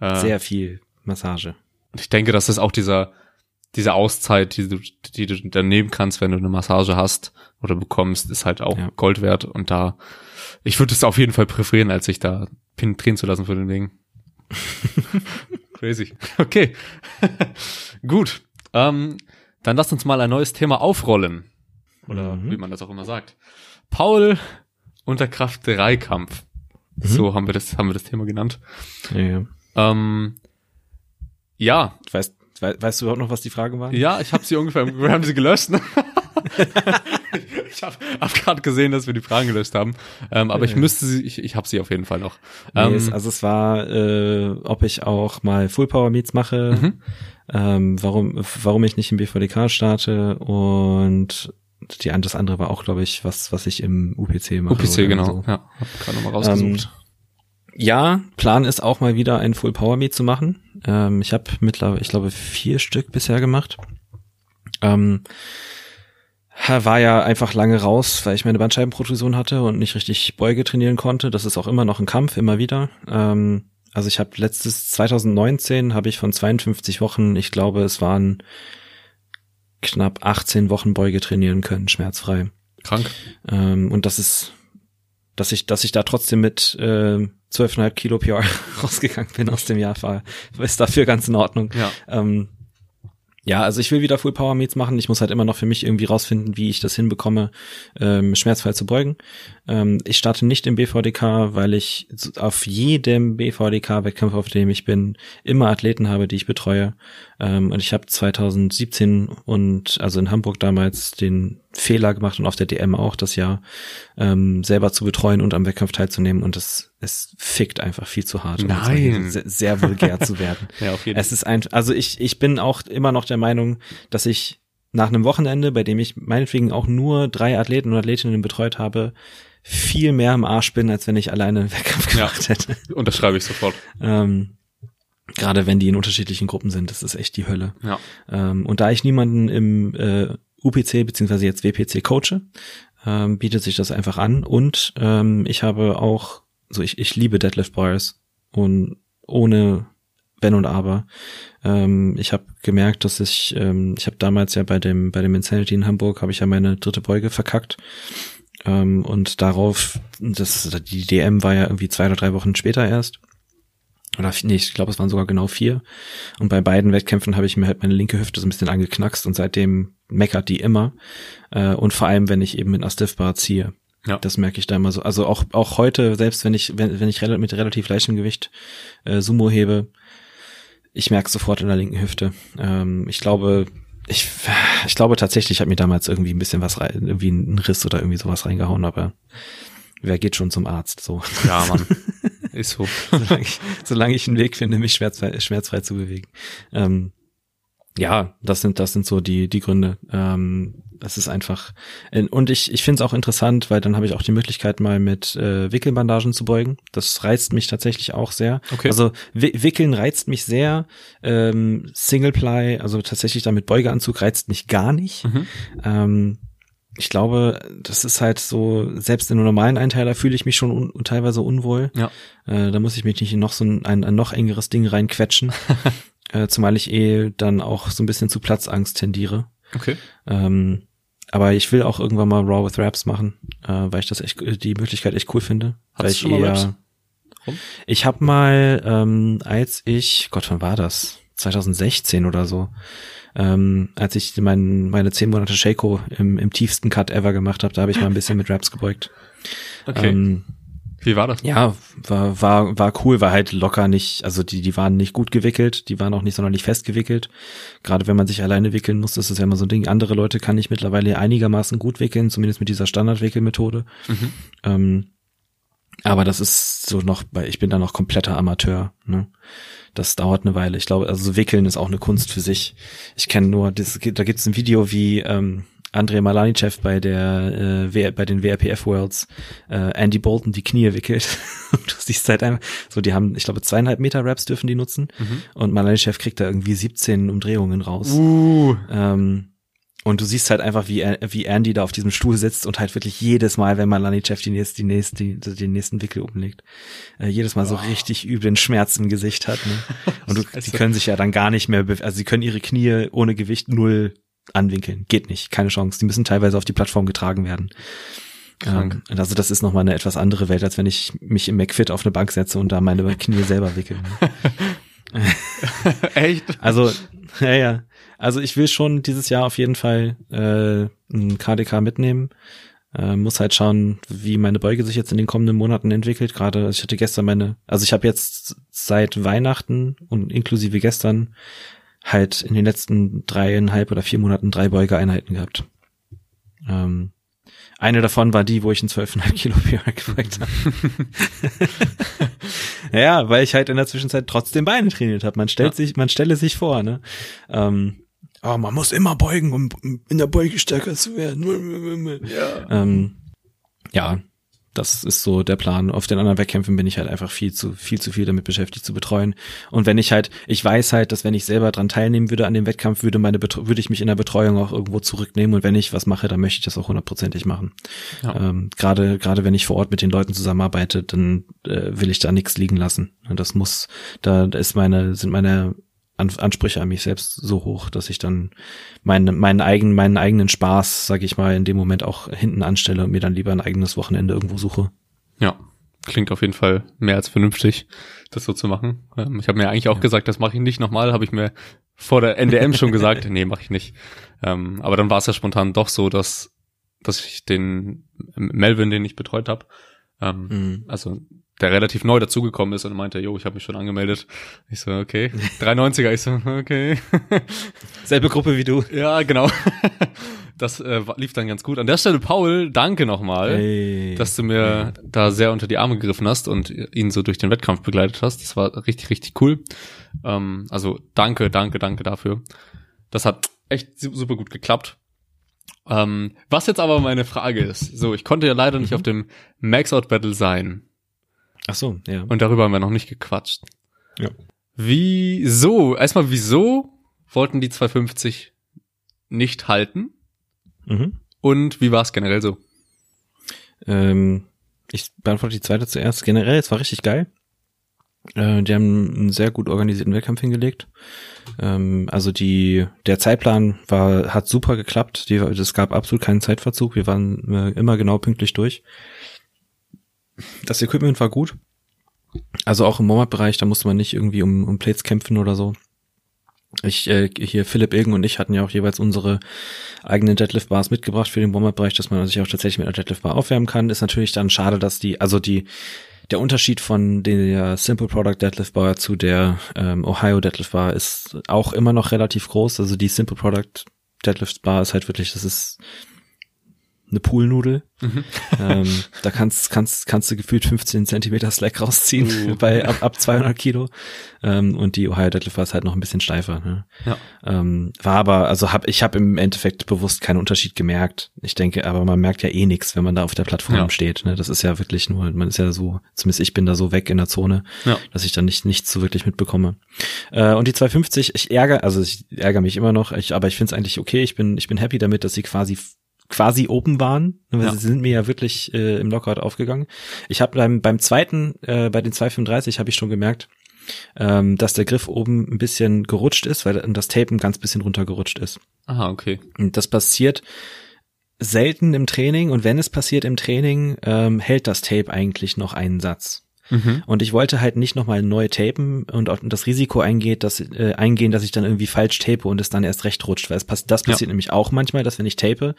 Äh, Sehr viel Massage. Ich denke, das ist auch dieser, diese Auszeit, die du, die du dann nehmen kannst, wenn du eine Massage hast oder bekommst, ist halt auch ja. Gold wert. Und da, ich würde es auf jeden Fall präferieren, als sich da penetrieren zu lassen für den Ding. Crazy. Okay. Gut. Ähm, dann lass uns mal ein neues Thema aufrollen. Oder mhm. wie man das auch immer sagt. Paul unter Kraft 3 Kampf. Mhm. So haben wir das, haben wir das Thema genannt. Ja. Ähm, ja. Weißt, weißt du überhaupt noch, was die Frage war? Ja, ich habe sie ungefähr, wir haben sie gelöscht. Ne? ich habe hab gerade gesehen, dass wir die Fragen gelöscht haben. Ähm, aber ich müsste sie, ich, ich habe sie auf jeden Fall noch. Nee, ähm, es, also es war, äh, ob ich auch mal Full Power Meets mache, mhm. ähm, warum, warum ich nicht im BVDK starte und die, das andere war auch, glaube ich, was, was ich im UPC mache. UPC, genau. So. Ja, hab gerade nochmal rausgesucht. Ähm, ja, Plan ist auch mal wieder ein Full Power Meet zu machen. Ähm, ich habe mittlerweile, ich glaube, vier Stück bisher gemacht. Ähm, war ja einfach lange raus, weil ich meine Bandscheibenprotrusion hatte und nicht richtig Beuge trainieren konnte. Das ist auch immer noch ein Kampf, immer wieder. Ähm, also ich habe letztes 2019 habe ich von 52 Wochen, ich glaube, es waren knapp 18 Wochen Beuge trainieren können, schmerzfrei. Krank. Ähm, und das ist, dass ich, dass ich da trotzdem mit äh, 12,5 Kilo PR rausgegangen bin aus dem Jahr, war, ist dafür ganz in Ordnung. Ja. Ähm, ja, also ich will wieder Full Power Meets machen. Ich muss halt immer noch für mich irgendwie rausfinden, wie ich das hinbekomme, ähm, schmerzfrei zu beugen. Ähm, ich starte nicht im BVDK, weil ich auf jedem BVDK-Wettkampf, auf dem ich bin, immer Athleten habe, die ich betreue. Ähm, und ich habe 2017 und also in Hamburg damals den Fehler gemacht und auf der DM auch das Jahr, ähm, selber zu betreuen und am Wettkampf teilzunehmen. Und es, es fickt einfach viel zu hart, um Nein. Sehr, sehr vulgär zu werden. ja, auf jeden Es ist ein, also ich, ich bin auch immer noch der Meinung, dass ich nach einem Wochenende, bei dem ich meinetwegen auch nur drei Athleten und Athletinnen betreut habe, viel mehr im Arsch bin, als wenn ich alleine einen Wettkampf gemacht ja, hätte. Unterschreibe ich sofort. Ähm, Gerade wenn die in unterschiedlichen Gruppen sind, das ist echt die Hölle. Ja. Ähm, und da ich niemanden im äh, UPC beziehungsweise jetzt WPC coache, ähm, bietet sich das einfach an. Und ähm, ich habe auch, so ich, ich liebe Deadlift Bars und ohne wenn und aber. Ähm, ich habe gemerkt, dass ich, ähm, ich habe damals ja bei dem bei dem Insanity in Hamburg habe ich ja meine dritte Beuge verkackt ähm, und darauf, das die DM war ja irgendwie zwei oder drei Wochen später erst oder nee, ich glaube, es waren sogar genau vier. Und bei beiden Wettkämpfen habe ich mir halt meine linke Hüfte so ein bisschen angeknackst und seitdem meckert die immer. Äh, und vor allem, wenn ich eben mit einer Stiffbar ziehe. Ja. Das merke ich da immer so. Also auch, auch heute, selbst wenn ich, wenn, wenn ich mit relativ leichtem Gewicht äh, Sumo hebe, ich merke sofort in der linken Hüfte. Ähm, ich glaube, ich, ich glaube tatsächlich, ich habe mir damals irgendwie ein bisschen was rein, irgendwie einen Riss oder irgendwie sowas reingehauen, aber wer geht schon zum Arzt? So. Ja, Mann. Ist so. solange, ich, solange ich einen Weg finde, mich schmerzfrei, schmerzfrei zu bewegen. Ähm, ja, das sind, das sind so die, die Gründe. Ähm, das ist einfach. Und ich, ich finde es auch interessant, weil dann habe ich auch die Möglichkeit, mal mit äh, Wickelbandagen zu beugen. Das reizt mich tatsächlich auch sehr. Okay. Also Wickeln reizt mich sehr. Ähm, Singleply, also tatsächlich damit Beugeanzug reizt mich gar nicht. Mhm. Ähm, ich glaube, das ist halt so, selbst in einem normalen Einteiler fühle ich mich schon un teilweise unwohl. Ja. Äh, da muss ich mich nicht in noch so ein, ein, ein noch engeres Ding reinquetschen. äh, zumal ich eh dann auch so ein bisschen zu Platzangst tendiere. Okay. Ähm, aber ich will auch irgendwann mal Raw with Raps machen, äh, weil ich das echt die Möglichkeit echt cool finde. Hast weil du schon mal Raps? Ich habe mal, ähm, als ich, Gott, wann war das? 2016 oder so ähm, als ich mein, meine zehn Monate Shaco im, im tiefsten Cut ever gemacht habe, da habe ich mal ein bisschen mit Raps gebeugt. Okay. Ähm, Wie war das? Ja, war, war, war cool, war halt locker nicht, also die, die waren nicht gut gewickelt, die waren auch nicht sonderlich fest gewickelt. Gerade wenn man sich alleine wickeln muss, das ist ja immer so ein Ding. Andere Leute kann ich mittlerweile einigermaßen gut wickeln, zumindest mit dieser Standardwickelmethode. Mhm. Ähm, aber das ist so noch, weil ich bin da noch kompletter Amateur. Ne? das dauert eine Weile. Ich glaube, also Wickeln ist auch eine Kunst für sich. Ich kenne nur, das, da gibt es ein Video, wie ähm, Andrei Malanichev bei der äh, bei den WRPF Worlds äh, Andy Bolton die Knie wickelt. und du siehst halt einfach, so die haben, ich glaube, zweieinhalb Meter Raps dürfen die nutzen mhm. und Malanichev kriegt da irgendwie 17 Umdrehungen raus. Uh. Ähm, und du siehst halt einfach, wie, wie Andy da auf diesem Stuhl sitzt und halt wirklich jedes Mal, wenn man Lanichev die nächste, die nächste, die, den nächsten Wickel umlegt, äh, jedes Mal oh. so richtig üblen Schmerz im Gesicht hat. Ne? Und du, die können sich ja dann gar nicht mehr, also sie können ihre Knie ohne Gewicht null anwinkeln. Geht nicht, keine Chance. Die müssen teilweise auf die Plattform getragen werden. Ähm, also das ist nochmal eine etwas andere Welt, als wenn ich mich im McFit auf eine Bank setze und da meine Knie selber wickel. Echt? Also, ja, ja. Also ich will schon dieses Jahr auf jeden Fall äh, ein KDK mitnehmen. Äh, muss halt schauen, wie meine Beuge sich jetzt in den kommenden Monaten entwickelt. Gerade, also ich hatte gestern meine, also ich habe jetzt seit Weihnachten und inklusive gestern halt in den letzten dreieinhalb oder vier Monaten drei Beugeeinheiten gehabt. Ähm, eine davon war die, wo ich einen 12,5 Kilo PR gebeugt habe. ja, weil ich halt in der Zwischenzeit trotzdem Beine trainiert habe. Man stellt ja. sich, man stelle sich vor, ne? Ähm, oh, man muss immer beugen, um in der Beuge stärker zu werden. Ja. Ähm, ja, das ist so der Plan. Auf den anderen Wettkämpfen bin ich halt einfach viel zu, viel zu viel damit beschäftigt zu betreuen. Und wenn ich halt, ich weiß halt, dass wenn ich selber dran teilnehmen würde an dem Wettkampf, würde meine, würde ich mich in der Betreuung auch irgendwo zurücknehmen. Und wenn ich was mache, dann möchte ich das auch hundertprozentig machen. Ja. Ähm, gerade, gerade wenn ich vor Ort mit den Leuten zusammenarbeite, dann äh, will ich da nichts liegen lassen. Das muss, da ist meine, sind meine Ansprüche an mich selbst so hoch, dass ich dann meinen, meinen eigenen, meinen eigenen Spaß, sag ich mal, in dem Moment auch hinten anstelle und mir dann lieber ein eigenes Wochenende irgendwo suche. Ja, klingt auf jeden Fall mehr als vernünftig, das so zu machen. Ähm, ich habe mir eigentlich auch ja. gesagt, das mache ich nicht nochmal, habe ich mir vor der NDM schon gesagt, nee, mache ich nicht. Ähm, aber dann war es ja spontan doch so, dass, dass ich den Melvin, den ich betreut habe, ähm, mhm. also der relativ neu dazugekommen ist und meinte, jo, ich habe mich schon angemeldet. Ich so, okay. 390er, ich so, okay. Selbe Gruppe wie du. Ja, genau. Das äh, lief dann ganz gut. An der Stelle, Paul, danke nochmal, hey. dass du mir ja. da sehr unter die Arme gegriffen hast und ihn so durch den Wettkampf begleitet hast. Das war richtig, richtig cool. Ähm, also danke, danke, danke dafür. Das hat echt super gut geklappt. Ähm, was jetzt aber meine Frage ist, so, ich konnte ja leider nicht mhm. auf dem Max-Out Battle sein. Ach so, ja. Und darüber haben wir noch nicht gequatscht. Ja. Wieso? Erstmal, wieso wollten die 250 nicht halten? Mhm. Und wie war es generell so? Ähm, ich beantworte die zweite zuerst. Generell, es war richtig geil. Äh, die haben einen sehr gut organisierten Wettkampf hingelegt. Ähm, also die, der Zeitplan war, hat super geklappt. Die, es gab absolut keinen Zeitverzug. Wir waren äh, immer genau pünktlich durch. Das Equipment war gut. Also auch im Warm-Up-Bereich, da musste man nicht irgendwie um, um Plates kämpfen oder so. Ich, äh, hier Philipp Ilgen und ich hatten ja auch jeweils unsere eigenen Deadlift-Bars mitgebracht für den Warm-Up-Bereich, dass man sich auch tatsächlich mit einer Deadlift-Bar aufwärmen kann. Ist natürlich dann schade, dass die, also die, der Unterschied von der Simple Product Deadlift Bar zu der ähm, Ohio Deadlift Bar ist auch immer noch relativ groß. Also die Simple Product Deadlift Bar ist halt wirklich, das ist eine Poolnudel. Mhm. Ähm, da kannst, kannst, kannst du gefühlt 15 Zentimeter Slack rausziehen uh. bei ab, ab 200 Kilo. Ähm, und die Ohio Deadlift war halt noch ein bisschen steifer. Ne? Ja. Ähm, war aber, also hab, ich habe im Endeffekt bewusst keinen Unterschied gemerkt. Ich denke, aber man merkt ja eh nichts, wenn man da auf der Plattform ja. steht. Ne? Das ist ja wirklich nur, man ist ja so, zumindest ich bin da so weg in der Zone, ja. dass ich da nicht nichts so wirklich mitbekomme. Äh, und die 250, ich ärgere, also ich ärgere mich immer noch, ich, aber ich finde es eigentlich okay. Ich bin, ich bin happy damit, dass sie quasi quasi open waren. Weil ja. Sie sind mir ja wirklich äh, im Lockout aufgegangen. Ich habe beim, beim zweiten, äh, bei den 235 habe ich schon gemerkt, ähm, dass der Griff oben ein bisschen gerutscht ist, weil das Tape ein ganz bisschen runtergerutscht ist. Aha, okay. Und das passiert selten im Training und wenn es passiert im Training, ähm, hält das Tape eigentlich noch einen Satz. Mhm. Und ich wollte halt nicht nochmal neu tapen und auch das Risiko eingeht, dass, äh, eingehen, dass ich dann irgendwie falsch tape und es dann erst recht rutscht, weil es pass das passiert ja. nämlich auch manchmal, dass wenn ich tape,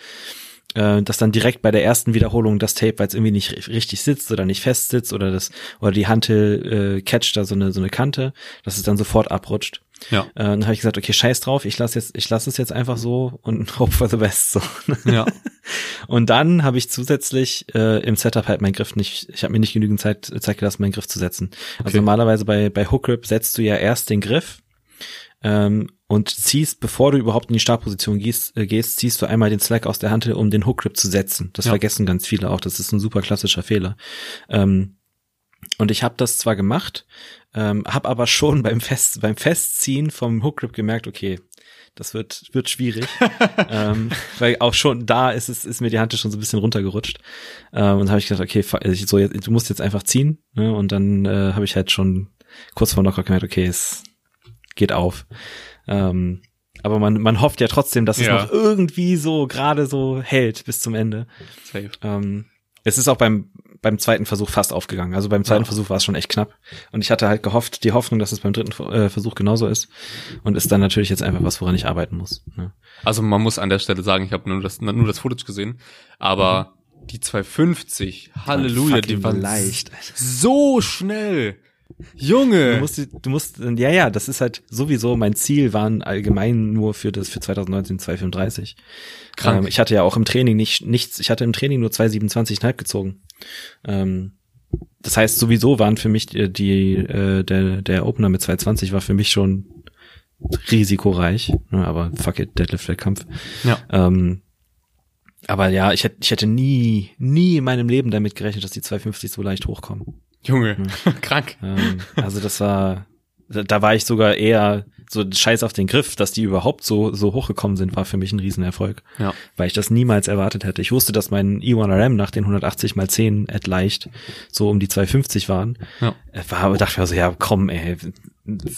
äh, dass dann direkt bei der ersten Wiederholung das Tape, weil es irgendwie nicht richtig sitzt oder nicht fest sitzt oder das oder die Hantel äh, catcht da so eine so eine Kante, dass es dann sofort abrutscht. Ja. Äh, dann habe ich gesagt, okay, scheiß drauf, ich lasse jetzt, ich lasse es jetzt einfach so und hope for the best. So. Ja. und dann habe ich zusätzlich äh, im Setup halt meinen Griff nicht, ich habe mir nicht genügend Zeit, Zeit gelassen, meinen Griff zu setzen. Also okay. Also normalerweise bei, bei Hook Grip setzt du ja erst den Griff ähm, und ziehst, bevor du überhaupt in die Startposition gehst, äh, gehst, ziehst du einmal den Slack aus der Hand, um den Hook Grip zu setzen. Das ja. vergessen ganz viele auch. Das ist ein super klassischer Fehler. Ähm, und ich habe das zwar gemacht, ähm, habe aber schon beim Fest beim Festziehen vom Hook Grip gemerkt, okay, das wird wird schwierig, ähm, weil auch schon da ist es ist mir die Hand schon so ein bisschen runtergerutscht ähm, und habe ich gedacht, okay, also so jetzt, du musst jetzt einfach ziehen ne? und dann äh, habe ich halt schon kurz vor Knockout gemerkt, okay, es geht auf. Ähm, aber man, man hofft ja trotzdem, dass es ja. noch irgendwie so gerade so hält bis zum Ende. Safe. Ähm, es ist auch beim, beim zweiten Versuch fast aufgegangen. Also beim zweiten ja. Versuch war es schon echt knapp. Und ich hatte halt gehofft, die Hoffnung, dass es beim dritten äh, Versuch genauso ist. Und ist dann natürlich jetzt einfach was, woran ich arbeiten muss. Ne? Also man muss an der Stelle sagen, ich habe nur das, nur das Footage gesehen. Aber die 250, Halleluja, die waren leicht. so schnell. Junge! Du musst, du musst, ja, ja, das ist halt sowieso mein Ziel waren allgemein nur für das, für 2019 235. Krank. Ähm, ich hatte ja auch im Training nicht, nichts, ich hatte im Training nur 227,5 gezogen. Ähm, das heißt, sowieso waren für mich die, die äh, der, der Opener mit 220 war für mich schon risikoreich, ne, aber fuck it, Deadlift-Wettkampf. Ja. Ähm, aber ja, ich hätte, ich hätte nie, nie in meinem Leben damit gerechnet, dass die 250 so leicht hochkommen. Junge, hm. krank. Ähm, also das war, da, war ich sogar eher so scheiß auf den Griff, dass die überhaupt so, so hochgekommen sind, war für mich ein Riesenerfolg. Ja. Weil ich das niemals erwartet hätte. Ich wusste, dass mein E1RM nach den 180 mal 10 at leicht so um die 250 waren. Ja. War, aber dachte ich mir so, ja, komm, ey,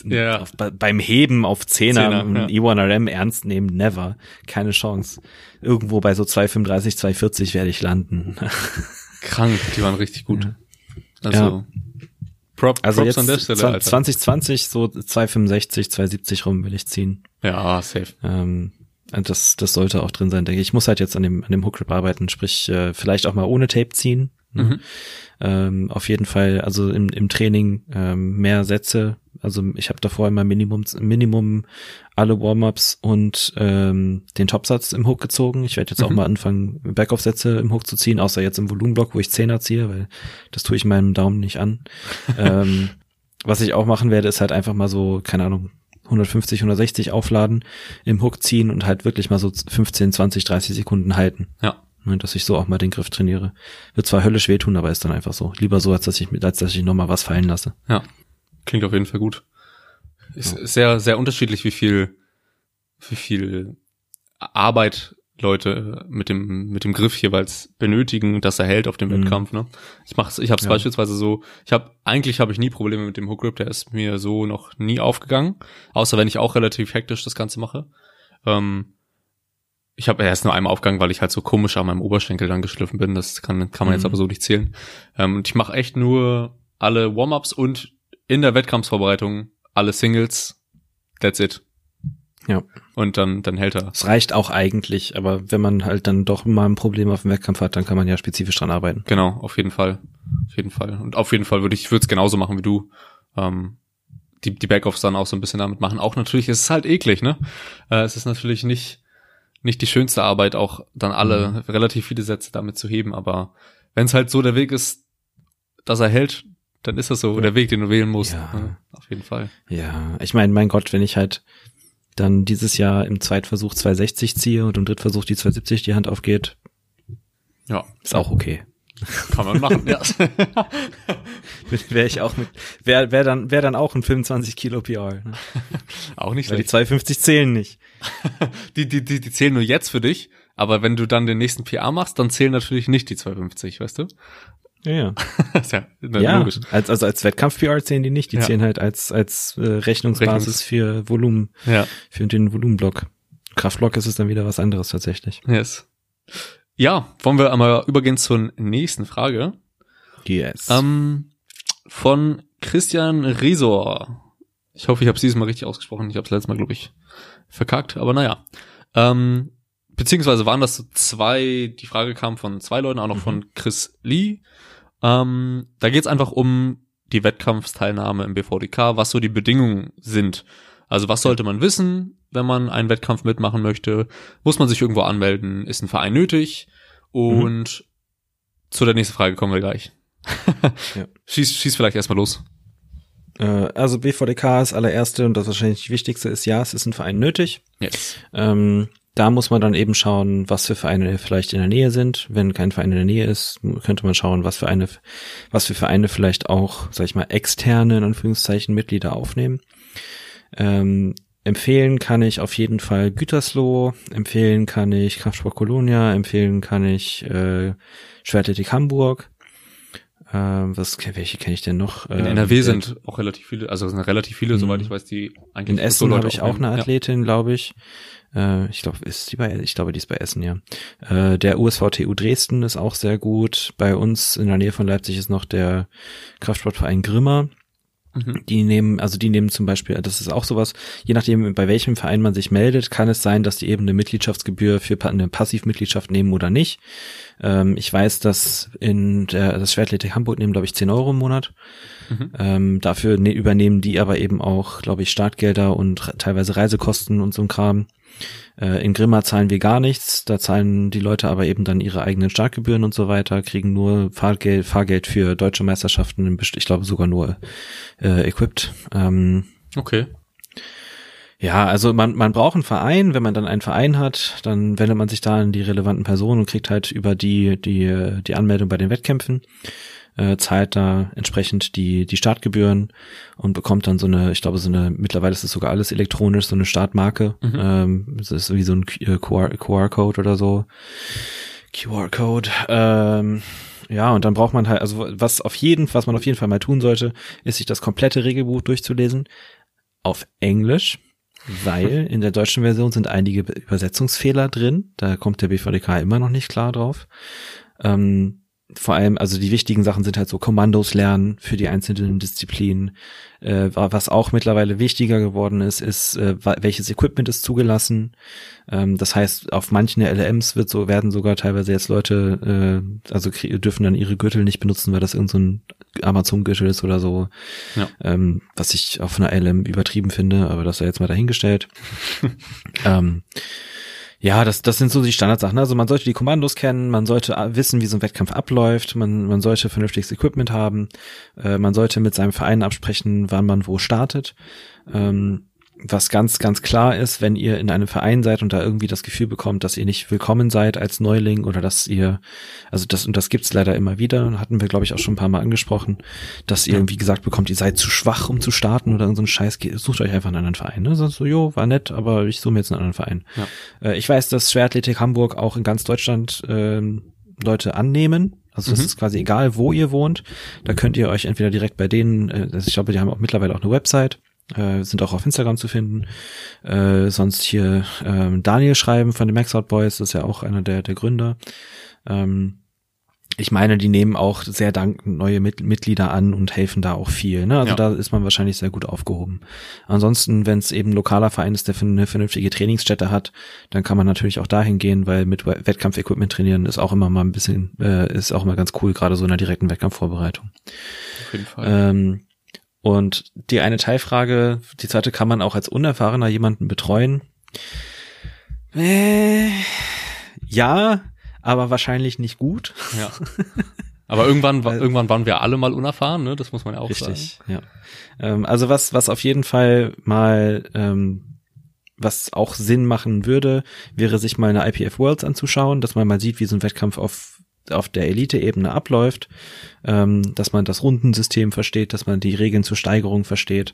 ja. Auf, beim Heben auf Zehner, Zehner ja. E1RM ernst nehmen, never. Keine Chance. Irgendwo bei so 235, 240 werde ich landen. Krank, die waren richtig gut. Also, ja. Prop, also Props jetzt an der Stelle, Alter. 2020 so 265, 270 rum will ich ziehen. Ja, safe. Ähm, das, das sollte auch drin sein, denke ich. Ich muss halt jetzt an dem, an dem Hookgrip arbeiten, sprich, äh, vielleicht auch mal ohne Tape ziehen. Ne? Mhm. Ähm, auf jeden Fall, also im, im Training ähm, mehr Sätze. Also ich habe davor immer Minimum, Minimum alle Warm-ups und ähm, den Topsatz im Hook gezogen. Ich werde jetzt mhm. auch mal anfangen, Backoff-Sätze im Hook zu ziehen, außer jetzt im Volumenblock, wo ich Zehner ziehe, weil das tue ich meinem Daumen nicht an. ähm, was ich auch machen werde, ist halt einfach mal so, keine Ahnung, 150, 160 aufladen, im Hook ziehen und halt wirklich mal so 15, 20, 30 Sekunden halten. Ja. Ne, dass ich so auch mal den Griff trainiere. Wird zwar höllisch wehtun, aber ist dann einfach so. Lieber so, als dass ich, als dass ich nochmal was fallen lasse. Ja. Klingt auf jeden Fall gut. Ist ja. sehr, sehr unterschiedlich, wie viel, wie viel Arbeit Leute mit dem mit dem Griff jeweils benötigen, dass er hält auf dem mhm. Wettkampf. Ne? Ich mach's, ich habe es ja. beispielsweise so. Ich habe eigentlich habe ich nie Probleme mit dem Hook Grip, der ist mir so noch nie aufgegangen, außer wenn ich auch relativ hektisch das Ganze mache. Ähm, ich habe erst nur einmal aufgegangen, weil ich halt so komisch an meinem Oberschenkel dann geschliffen bin. Das kann, kann man mhm. jetzt aber so nicht zählen. Ähm, und ich mache echt nur alle Warm-ups und in der Wettkampfsvorbereitung alle Singles. That's it. Ja. Und dann, dann hält er. Es reicht auch eigentlich, aber wenn man halt dann doch mal ein Problem auf dem Wettkampf hat, dann kann man ja spezifisch dran arbeiten. Genau, auf jeden Fall. Auf jeden Fall. Und auf jeden Fall würde ich, würde es genauso machen wie du. Ähm, die, die Backoffs dann auch so ein bisschen damit machen. Auch natürlich, es ist halt eklig, ne? Äh, es ist natürlich nicht, nicht die schönste Arbeit, auch dann alle mhm. relativ viele Sätze damit zu heben, aber wenn es halt so der Weg ist, dass er hält, dann ist das so ja. der Weg, den du wählen musst. Ja. Ne? Auf jeden Fall. Ja, ich meine, mein Gott, wenn ich halt dann dieses Jahr im Zweitversuch 260 ziehe und im Drittversuch die 270 die Hand aufgeht, ja, ist auch okay. Kann man machen, ja. wäre ich auch mit, wäre wär dann, wäre dann auch ein 25 Kilo PR. Ne? Auch nicht Weil schlecht. die 250 zählen nicht. die, die, die, die zählen nur jetzt für dich, aber wenn du dann den nächsten PR machst, dann zählen natürlich nicht die 250, weißt du? Ja, ja. ja, ja logisch. Als, also als Wettkampf-PR zählen die nicht, die ja. zählen halt als, als äh, Rechnungsbasis Rechnungs für Volumen, ja. für den Volumenblock. Kraftblock ist es dann wieder was anderes tatsächlich. Yes. Ja, wollen wir einmal übergehen zur nächsten Frage. Yes. Ähm, von Christian Resor. Ich hoffe, ich habe es dieses Mal richtig ausgesprochen. Ich habe es letztes Mal, glaube ich, verkackt, aber naja. Ähm, beziehungsweise waren das so zwei, die Frage kam von zwei Leuten, auch noch mhm. von Chris Lee. Ähm, da geht es einfach um die Wettkampfsteilnahme im BVDK, was so die Bedingungen sind. Also was sollte man wissen, wenn man einen Wettkampf mitmachen möchte? Muss man sich irgendwo anmelden? Ist ein Verein nötig? Und mhm. zu der nächsten Frage kommen wir gleich. ja. schieß, schieß vielleicht erstmal los. Äh, also BVDK ist allererste und das wahrscheinlich wichtigste ist, ja, es ist ein Verein nötig. Yes. Ähm, da muss man dann eben schauen, was für Vereine vielleicht in der Nähe sind. Wenn kein Verein in der Nähe ist, könnte man schauen, was für eine, was für Vereine vielleicht auch, sag ich mal, externe, in Anführungszeichen, Mitglieder aufnehmen. Ähm, empfehlen kann ich auf jeden Fall Gütersloh, empfehlen kann ich Kraftsport Kolonia, empfehlen kann ich äh, Schwertletik Hamburg. Äh, was welche kenne ich denn noch? In NRW äh, sind auch relativ viele, also sind relativ viele, soweit ich weiß, die eigentlich. In Essen habe ich auch eine Athletin, ja. glaube ich. Äh, ich glaube, ist die bei, ich glaube, die ist bei Essen, ja. Äh, der USVTU Dresden ist auch sehr gut. Bei uns in der Nähe von Leipzig ist noch der Kraftsportverein Grimmer Mhm. Die nehmen, also die nehmen zum Beispiel, das ist auch sowas, je nachdem, bei welchem Verein man sich meldet, kann es sein, dass die eben eine Mitgliedschaftsgebühr für eine Passivmitgliedschaft nehmen oder nicht. Ähm, ich weiß, dass in der, das Schwertletik Hamburg nehmen, glaube ich, 10 Euro im Monat. Mhm. Ähm, dafür ne, übernehmen die aber eben auch, glaube ich, Startgelder und teilweise Reisekosten und so ein Kram. Äh, in Grimma zahlen wir gar nichts, da zahlen die Leute aber eben dann ihre eigenen Startgebühren und so weiter, kriegen nur Fahrgeld, Fahrgeld für deutsche Meisterschaften, ich glaube sogar nur äh, equipped. Ähm, okay. Ja, also man, man braucht einen Verein. Wenn man dann einen Verein hat, dann wendet man sich da an die relevanten Personen und kriegt halt über die, die, die Anmeldung bei den Wettkämpfen äh, zahlt da entsprechend die, die Startgebühren und bekommt dann so eine, ich glaube, so eine, mittlerweile ist es sogar alles elektronisch, so eine Startmarke. Mhm. Ähm, das ist wie so ein QR-Code oder so. QR-Code. Ähm, ja, und dann braucht man halt, also was auf jeden, was man auf jeden Fall mal tun sollte, ist sich das komplette Regelbuch durchzulesen. Auf Englisch, weil in der deutschen Version sind einige Übersetzungsfehler drin. Da kommt der BVDK immer noch nicht klar drauf. Ähm, vor allem, also die wichtigen Sachen sind halt so Kommandos lernen für die einzelnen Disziplinen. Äh, was auch mittlerweile wichtiger geworden ist, ist, äh, welches Equipment ist zugelassen. Ähm, das heißt, auf manchen LMs wird so, werden sogar teilweise jetzt Leute, äh, also dürfen dann ihre Gürtel nicht benutzen, weil das irgendein so Amazon-Gürtel ist oder so. Ja. Ähm, was ich auf einer LM übertrieben finde, aber das sei jetzt mal dahingestellt. ähm, ja, das, das sind so die Standardsachen. Also man sollte die Kommandos kennen, man sollte wissen, wie so ein Wettkampf abläuft, man, man sollte vernünftiges Equipment haben, äh, man sollte mit seinem Verein absprechen, wann man wo startet. Ähm, was ganz, ganz klar ist, wenn ihr in einem Verein seid und da irgendwie das Gefühl bekommt, dass ihr nicht willkommen seid als Neuling oder dass ihr, also das, und das gibt's leider immer wieder, hatten wir, glaube ich, auch schon ein paar Mal angesprochen, dass ihr irgendwie gesagt bekommt, ihr seid zu schwach, um zu starten oder so ein Scheiß, sucht euch einfach einen anderen Verein. Ne? So, so, jo, war nett, aber ich suche mir jetzt einen anderen Verein. Ja. Äh, ich weiß, dass Schwerathletik Hamburg auch in ganz Deutschland äh, Leute annehmen, also es mhm. ist quasi egal, wo ihr wohnt. Da könnt ihr euch entweder direkt bei denen, äh, also ich glaube, die haben auch mittlerweile auch eine Website, äh, sind auch auf Instagram zu finden. Äh, sonst hier ähm, Daniel schreiben von den Maxout Boys, das ist ja auch einer der, der Gründer. Ähm, ich meine, die nehmen auch sehr dankend neue Mit Mitglieder an und helfen da auch viel. Ne? Also ja. da ist man wahrscheinlich sehr gut aufgehoben. Ansonsten, wenn es eben ein lokaler Verein ist, der eine vernünftige Trainingsstätte hat, dann kann man natürlich auch dahin gehen, weil mit Wettkampfequipment trainieren ist auch immer mal ein bisschen, äh, ist auch immer ganz cool, gerade so in der direkten Wettkampfvorbereitung. Auf jeden Fall. Ähm, und die eine Teilfrage, die zweite, kann man auch als Unerfahrener jemanden betreuen? Äh, ja, aber wahrscheinlich nicht gut. Ja. Aber irgendwann, also, irgendwann waren wir alle mal unerfahren, ne? Das muss man ja auch richtig, sagen. Ja. Ähm, also was, was auf jeden Fall mal, ähm, was auch Sinn machen würde, wäre sich mal eine IPF Worlds anzuschauen, dass man mal sieht, wie so ein Wettkampf auf auf der Elite-Ebene abläuft, ähm, dass man das Rundensystem versteht, dass man die Regeln zur Steigerung versteht,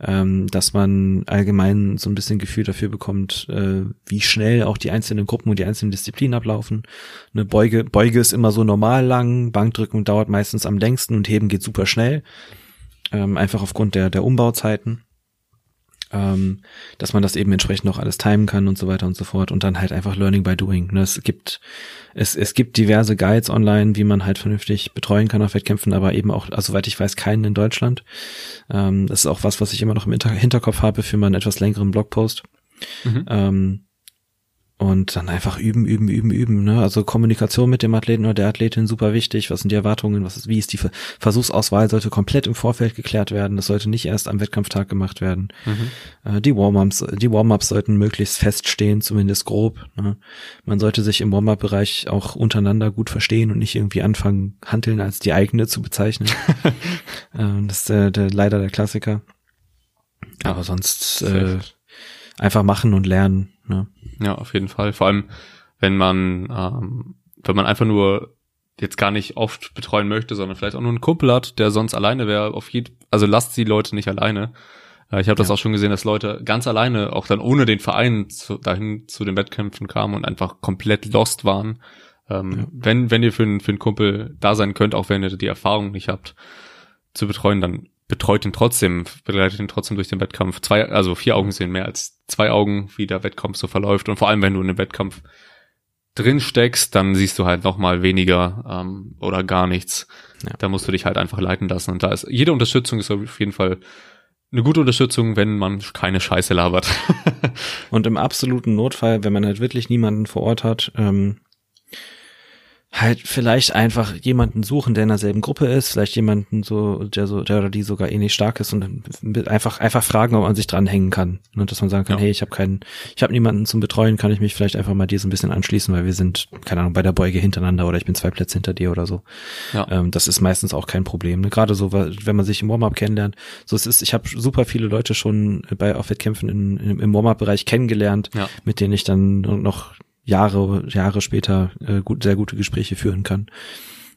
ähm, dass man allgemein so ein bisschen Gefühl dafür bekommt, äh, wie schnell auch die einzelnen Gruppen und die einzelnen Disziplinen ablaufen. Eine Beuge, Beuge ist immer so normal lang, Bankdrücken dauert meistens am längsten und Heben geht super schnell, ähm, einfach aufgrund der, der Umbauzeiten ähm, dass man das eben entsprechend noch alles timen kann und so weiter und so fort und dann halt einfach Learning by Doing. Ne? Es gibt es, es gibt diverse Guides online, wie man halt vernünftig betreuen kann auf Wettkämpfen, aber eben auch, also soweit ich weiß, keinen in Deutschland. Ähm, das ist auch was, was ich immer noch im Hinterkopf habe für meinen etwas längeren Blogpost. Mhm. Ähm, und dann einfach üben, üben, üben, üben. Ne? Also Kommunikation mit dem Athleten oder der Athletin super wichtig. Was sind die Erwartungen? Was ist, wie ist die Versuchsauswahl? Sollte komplett im Vorfeld geklärt werden. Das sollte nicht erst am Wettkampftag gemacht werden. Mhm. Äh, die Warm-ups, die Warm-ups sollten möglichst feststehen, zumindest grob. Ne? Man sollte sich im Warm-up-Bereich auch untereinander gut verstehen und nicht irgendwie anfangen, Handeln als die eigene zu bezeichnen. äh, das ist der, der, leider der Klassiker. Aber sonst äh, einfach machen und lernen. Ne? Ja, auf jeden Fall. Vor allem, wenn man, ähm, wenn man einfach nur jetzt gar nicht oft betreuen möchte, sondern vielleicht auch nur einen Kumpel hat, der sonst alleine wäre, auf jeden, also lasst die Leute nicht alleine. Äh, ich habe das ja. auch schon gesehen, dass Leute ganz alleine, auch dann ohne den Verein zu, dahin zu den Wettkämpfen kamen und einfach komplett lost waren. Ähm, ja. Wenn wenn ihr für, einen für einen Kumpel da sein könnt, auch wenn ihr die Erfahrung nicht habt, zu betreuen, dann betreut ihn trotzdem, begleitet ihn trotzdem durch den Wettkampf. Zwei, also vier Augen sehen mehr als zwei Augen, wie der Wettkampf so verläuft. Und vor allem, wenn du in einem Wettkampf drin steckst, dann siehst du halt noch mal weniger ähm, oder gar nichts. Ja. Da musst du dich halt einfach leiten lassen. Und da ist jede Unterstützung ist auf jeden Fall eine gute Unterstützung, wenn man keine Scheiße labert. und im absoluten Notfall, wenn man halt wirklich niemanden vor Ort hat, ähm, halt vielleicht einfach jemanden suchen, der in derselben Gruppe ist, vielleicht jemanden so, der so, der oder die sogar ähnlich stark ist und einfach einfach fragen, ob man sich dranhängen kann und dass man sagen kann, ja. hey, ich habe keinen, ich habe niemanden zum Betreuen, kann ich mich vielleicht einfach mal dir so ein bisschen anschließen, weil wir sind keine Ahnung bei der Beuge hintereinander oder ich bin zwei Plätze hinter dir oder so. Ja. Ähm, das ist meistens auch kein Problem. Ne? Gerade so, wenn man sich im Warm-up kennenlernt. So es ist, ich habe super viele Leute schon bei auf Wettkämpfen in, in, im Warm-up-Bereich kennengelernt, ja. mit denen ich dann noch Jahre, Jahre später äh, gut, sehr gute Gespräche führen kann.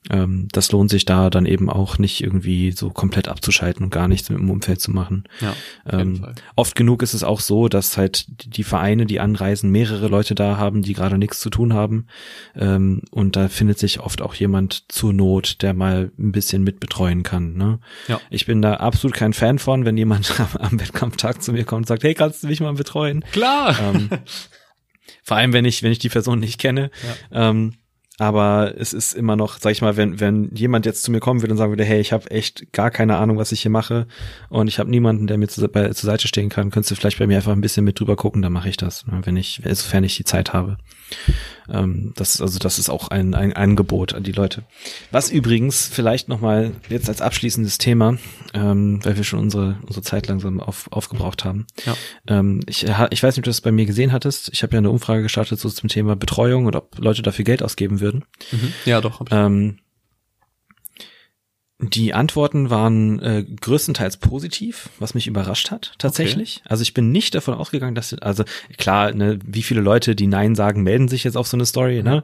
Ähm, das lohnt sich da dann eben auch nicht irgendwie so komplett abzuschalten und gar nichts mit dem Umfeld zu machen. Ja, ähm, oft genug ist es auch so, dass halt die Vereine, die anreisen, mehrere Leute da haben, die gerade nichts zu tun haben. Ähm, und da findet sich oft auch jemand zur Not, der mal ein bisschen mitbetreuen kann. Ne? Ja. Ich bin da absolut kein Fan von, wenn jemand am, am Wettkampftag zu mir kommt und sagt, hey, kannst du mich mal betreuen? Klar. Vor allem, wenn ich, wenn ich die Person nicht kenne. Ja. Ähm, aber es ist immer noch, sag ich mal, wenn, wenn jemand jetzt zu mir kommen würde und sagen würde, hey, ich habe echt gar keine Ahnung, was ich hier mache und ich habe niemanden, der mir zu, bei, zur Seite stehen kann, könntest du vielleicht bei mir einfach ein bisschen mit drüber gucken, dann mache ich das, ne, wenn ich, sofern ich die Zeit habe. Ähm, das ist also das ist auch ein, ein Angebot an die Leute. Was übrigens vielleicht nochmal jetzt als abschließendes Thema, ähm, weil wir schon unsere, unsere Zeit langsam auf, aufgebraucht haben. Ja. Ähm, ich, ich weiß nicht, ob du das bei mir gesehen hattest. Ich habe ja eine Umfrage gestartet so zum Thema Betreuung und ob Leute dafür Geld ausgeben würden. Mhm. Ja, doch. Ähm, die Antworten waren äh, größtenteils positiv, was mich überrascht hat, tatsächlich. Okay. Also ich bin nicht davon ausgegangen, dass, also klar, ne, wie viele Leute, die Nein sagen, melden sich jetzt auf so eine Story, mhm. ne?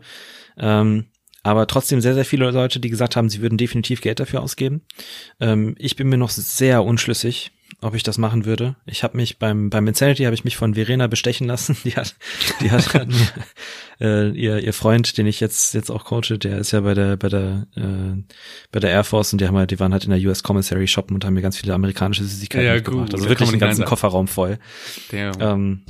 Ähm, aber trotzdem sehr, sehr viele Leute, die gesagt haben, sie würden definitiv Geld dafür ausgeben. Ähm, ich bin mir noch sehr unschlüssig, ob ich das machen würde. Ich habe mich beim beim Insanity habe ich mich von Verena bestechen lassen. Die hat die hat mir, äh, ihr ihr Freund, den ich jetzt jetzt auch coache, der ist ja bei der bei der äh, bei der Air Force und die haben halt, die waren halt in der US Commissary shoppen und haben mir ganz viele amerikanische Süßigkeiten ja. Gut, also wirklich den ganzen Kofferraum voll. Ähm,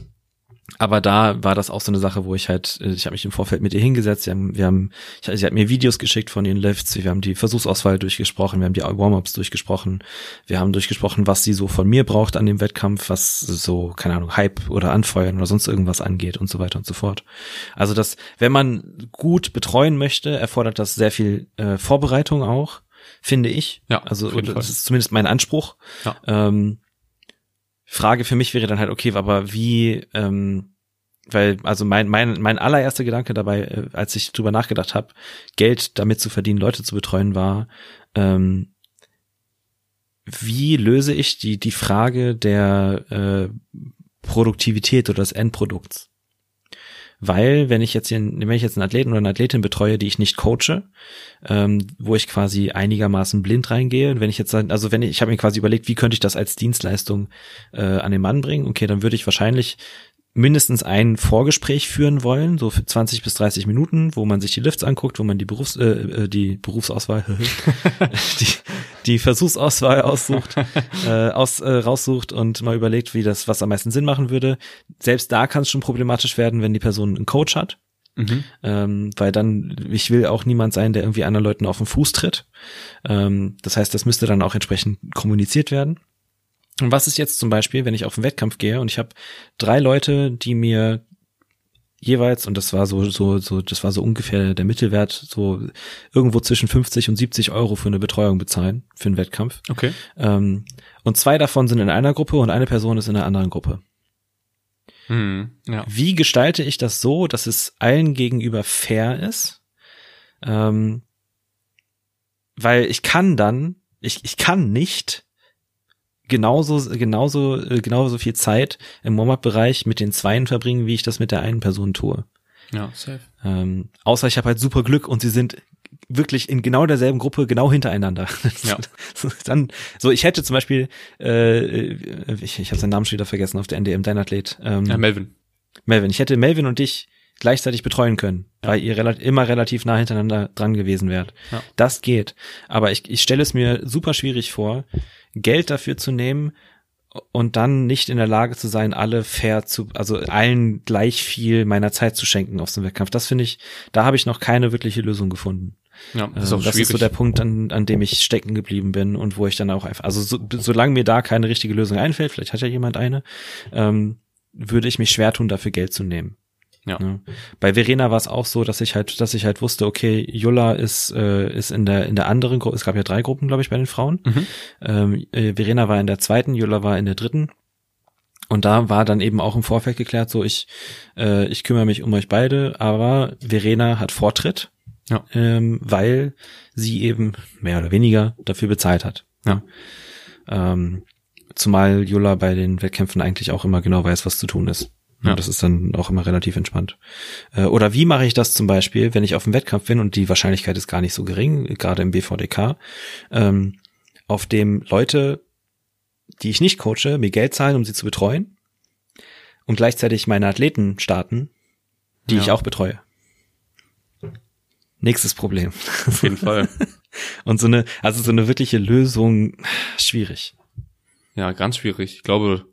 aber da war das auch so eine Sache, wo ich halt, äh, ich habe mich im Vorfeld mit ihr hingesetzt, wir haben, wir haben ich, sie hat mir Videos geschickt von ihren Lifts, wir haben die Versuchsauswahl durchgesprochen, wir haben die Warm-ups durchgesprochen, wir haben durchgesprochen, was sie so von mir braucht an dem Wettkampf, was so, keine Ahnung, Hype oder Anfeuern oder sonst irgendwas angeht und so weiter und so fort. Also das, wenn man gut betreuen möchte, erfordert das sehr viel äh, Vorbereitung auch, finde ich. Ja, also das ist zumindest mein Anspruch. Ja. Ähm, Frage für mich wäre dann halt, okay, aber wie, ähm, weil, also mein, mein, mein allererster Gedanke dabei, äh, als ich drüber nachgedacht habe, Geld damit zu verdienen, Leute zu betreuen, war, ähm, wie löse ich die, die Frage der äh, Produktivität oder des Endprodukts? Weil wenn ich jetzt hier, wenn ich jetzt einen Athleten oder eine Athletin betreue, die ich nicht coache, ähm, wo ich quasi einigermaßen blind reingehe, und wenn ich jetzt, also wenn ich, ich habe mir quasi überlegt, wie könnte ich das als Dienstleistung äh, an den Mann bringen, okay, dann würde ich wahrscheinlich mindestens ein Vorgespräch führen wollen, so für 20 bis 30 Minuten, wo man sich die Lifts anguckt, wo man die Berufs äh, äh die Berufsauswahl die, die Versuchsauswahl aussucht, äh, aus äh, raussucht und mal überlegt, wie das was am meisten Sinn machen würde. Selbst da kann es schon problematisch werden, wenn die Person einen Coach hat. Mhm. Ähm, weil dann, ich will auch niemand sein, der irgendwie anderen Leuten auf den Fuß tritt. Ähm, das heißt, das müsste dann auch entsprechend kommuniziert werden. Und was ist jetzt zum Beispiel, wenn ich auf einen Wettkampf gehe und ich habe drei Leute, die mir jeweils, und das war so, so, so, das war so ungefähr der Mittelwert, so irgendwo zwischen 50 und 70 Euro für eine Betreuung bezahlen, für einen Wettkampf. Okay. Ähm, und zwei davon sind in einer Gruppe und eine Person ist in einer anderen Gruppe. Hm, ja. Wie gestalte ich das so, dass es allen gegenüber fair ist? Ähm, weil ich kann dann, ich, ich kann nicht genauso, genauso, äh, genauso viel Zeit im Warm-Up-Bereich mit den Zweien verbringen, wie ich das mit der einen Person tue. Ja, safe. Ähm, außer ich habe halt super Glück und sie sind wirklich in genau derselben Gruppe, genau hintereinander. Ja. Dann, so, ich hätte zum Beispiel, äh, ich, ich habe seinen Namen schon wieder vergessen auf der NDM, dein Athlet. Ähm, ja, Melvin. Melvin. Ich hätte Melvin und dich gleichzeitig betreuen können, ja. weil ihr rel immer relativ nah hintereinander dran gewesen wärt. Ja. Das geht. Aber ich, ich stelle es mir super schwierig vor, Geld dafür zu nehmen, und dann nicht in der Lage zu sein, alle fair zu, also allen gleich viel meiner Zeit zu schenken auf so einem Wettkampf. Das finde ich, da habe ich noch keine wirkliche Lösung gefunden. Ja, das ist, auch Ähm, das ist so der Punkt, an, an dem ich stecken geblieben bin und wo ich dann auch einfach, also so, solange mir da keine richtige Lösung einfällt, vielleicht hat ja jemand eine, ähm, würde ich mich schwer tun, dafür Geld zu nehmen. Ja. Ne? Bei Verena war es auch so, dass ich halt, dass ich halt wusste, okay, Julla ist äh, ist in der in der anderen Gruppe. Es gab ja drei Gruppen, glaube ich, bei den Frauen. Mhm. Ähm, äh, Verena war in der zweiten, Julla war in der dritten. Und da war dann eben auch im Vorfeld geklärt, so ich äh, ich kümmere mich um euch beide, aber Verena hat Vortritt, Ja. ähm, weil sie eben mehr oder weniger dafür bezahlt hat. Ja. Ähm, zumal Julla bei den Wettkämpfen eigentlich auch immer genau weiß, was zu tun ist. Ja. Das ist dann auch immer relativ entspannt. Äh, Oder wie mache ich das zum Beispiel, wenn ich auf dem Wettkampf bin und die Wahrscheinlichkeit ist gar nicht so gering, gerade im BVDK, ähm, auf dem Leute, die ich nicht coache, mir Geld zahlen, um sie zu betreuen und gleichzeitig meine Athleten starten, die Ja. ich auch betreue. Nächstes Problem. Auf jeden Fall. Und so eine, also so eine wirkliche Lösung, schwierig. Ja, ganz schwierig. Ich glaube,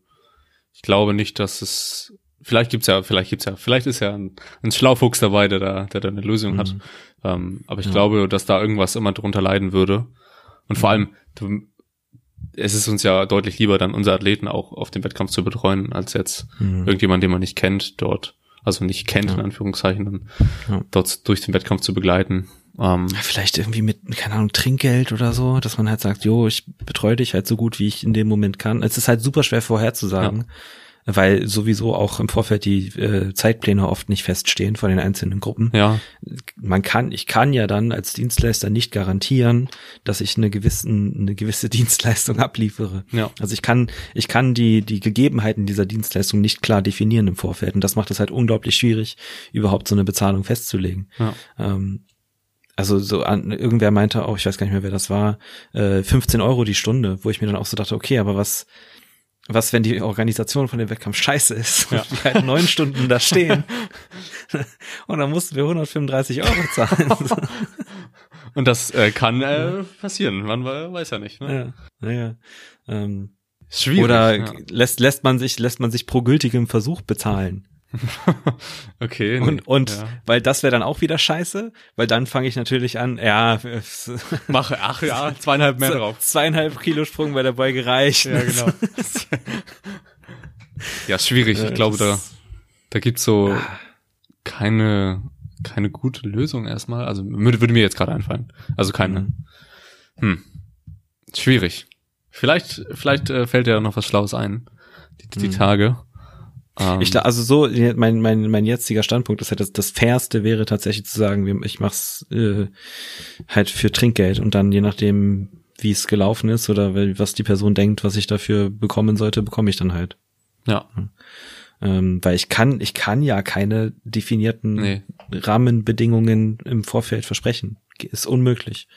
ich glaube nicht, dass es, vielleicht gibt's ja, vielleicht gibt's ja, vielleicht ist ja ein, ein Schlaufuchs dabei, der da, der da eine Lösung hat. Mhm. Ähm, aber ich Ja. glaube, dass da irgendwas immer drunter leiden würde. Und vor allem, du, es ist uns ja deutlich lieber, dann unsere Athleten auch auf dem Wettkampf zu betreuen, als jetzt Mhm. irgendjemand, den man nicht kennt, dort, also nicht kennt, in Ja. Anführungszeichen, dann Ja. dort durch den Wettkampf zu begleiten. Ähm, Vielleicht irgendwie mit, keine Ahnung, Trinkgeld oder so, dass man halt sagt, jo, ich betreue dich halt so gut, wie ich in dem Moment kann. Es ist halt super schwer vorherzusagen, weil sowieso auch im Vorfeld die äh, Zeitpläne oft nicht feststehen von den einzelnen Gruppen. ja, Man kann, ich kann ja dann als Dienstleister nicht garantieren, dass ich eine gewissen, eine gewisse Dienstleistung abliefere. ja, Also ich kann, ich kann die, die Gegebenheiten dieser Dienstleistung nicht klar definieren im Vorfeld. Und das macht es halt unglaublich schwierig, überhaupt so eine Bezahlung festzulegen. ja, Ähm, also so an, irgendwer meinte auch, ich weiß gar nicht mehr, wer das war, äh, 15 Euro die Stunde, wo ich mir dann auch so dachte, okay, aber was, was, wenn die Organisation von dem Wettkampf scheiße ist Ja. und wir halt neun Stunden da stehen und dann mussten wir 135 Euro zahlen. Und das äh, kann äh, passieren. Man we- weiß ja nicht. Ne? ja, naja. Ähm, Schwierig. oder ja. lässt, lässt man sich, lässt man sich pro gültigem Versuch bezahlen. okay. nee, Und, und ja. weil das wäre dann auch wieder scheiße, weil dann fange ich natürlich an, ja, mache, ach ja, zweieinhalb mehr drauf. zweieinhalb Kilo Sprung bei der Beuge reicht. Ja, genau. ja, schwierig. Ich glaube, da, da gibt's so keine, keine gute Lösung erstmal. Also würde, würde mir jetzt gerade einfallen. Also keine. Mhm. Hm. Schwierig. Vielleicht, vielleicht äh, fällt dir noch was Schlaues ein. Die, die Mhm. Tage. Ähm, Ich, also so, mein, mein, mein jetziger Standpunkt ist halt, das, das Fairste wäre tatsächlich zu sagen, ich mach's äh, halt für Trinkgeld und dann je nachdem, wie es gelaufen ist oder was die Person denkt, was ich dafür bekommen sollte, bekomme ich dann halt. ja, Ähm, weil ich kann, ich kann ja keine definierten nee, Rahmenbedingungen im Vorfeld versprechen. Ist unmöglich.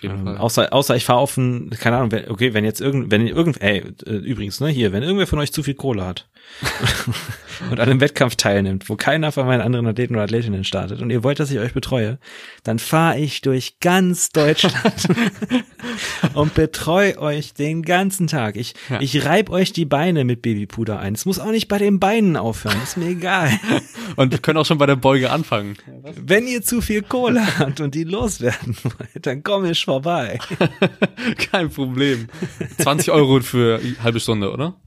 Auf jeden Ähm, Fall. außer, außer ich fahre auf ein, keine Ahnung, wenn, okay, wenn jetzt irgend, wenn irgend, ey, äh, übrigens, ne, hier, wenn irgendwer von euch zu viel Kohle hat und an einem Wettkampf teilnimmt, wo keiner von meinen anderen Athleten oder Athletinnen startet und ihr wollt, dass ich euch betreue, dann fahre ich durch ganz Deutschland und betreue euch den ganzen Tag. Ich, Ja. ich reib euch die Beine mit Babypuder ein. Es muss auch nicht bei den Beinen aufhören, ist mir egal. Und wir können auch schon bei der Beuge anfangen. Wenn ihr zu viel Kohle habt und die loswerden wollt, dann komm ich vorbei. Kein Problem. 20 Euro für eine halbe Stunde, oder?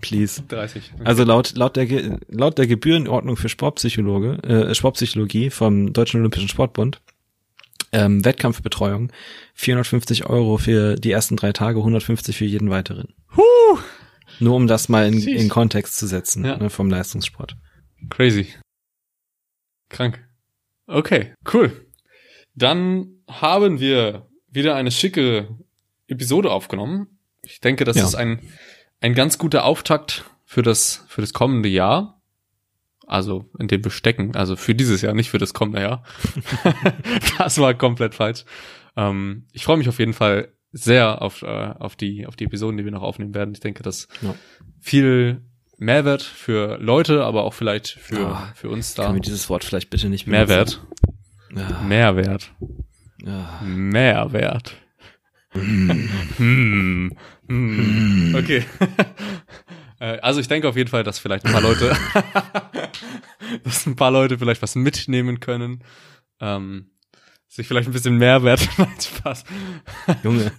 Please. 30. Also laut laut der laut der Gebührenordnung für Sportpsychologe äh, Sportpsychologie vom Deutschen Olympischen Sportbund ähm, Wettkampfbetreuung 450 Euro für die ersten drei Tage, 150 für jeden weiteren. Huh. Nur um das mal in, in Kontext zu setzen Ja. ne, vom Leistungssport. Crazy. Krank. Okay, cool. Dann haben wir wieder eine schicke Episode aufgenommen. Ich denke, das Ja. ist ein, ein ganz guter Auftakt für das, für das kommende Jahr. Also, in dem wir stecken. Also für dieses Jahr, nicht für das kommende Jahr. das war komplett falsch. Ähm, ich freue mich auf jeden Fall sehr auf, äh, auf die, auf die Episoden, die wir noch aufnehmen werden. Ich denke, dass Ja. viel Mehrwert für Leute, aber auch vielleicht für, Ah, für uns Können da. wir dieses Wort vielleicht bitte nicht Mehrwert. Ja, Mehrwert. ja. Mehrwert. hm. Hm. Okay. Äh, also ich denke auf jeden Fall, dass vielleicht ein paar Leute, dass ein paar Leute vielleicht was mitnehmen können. Ähm, sich vielleicht ein bisschen Mehrwert. Spaß. Junge,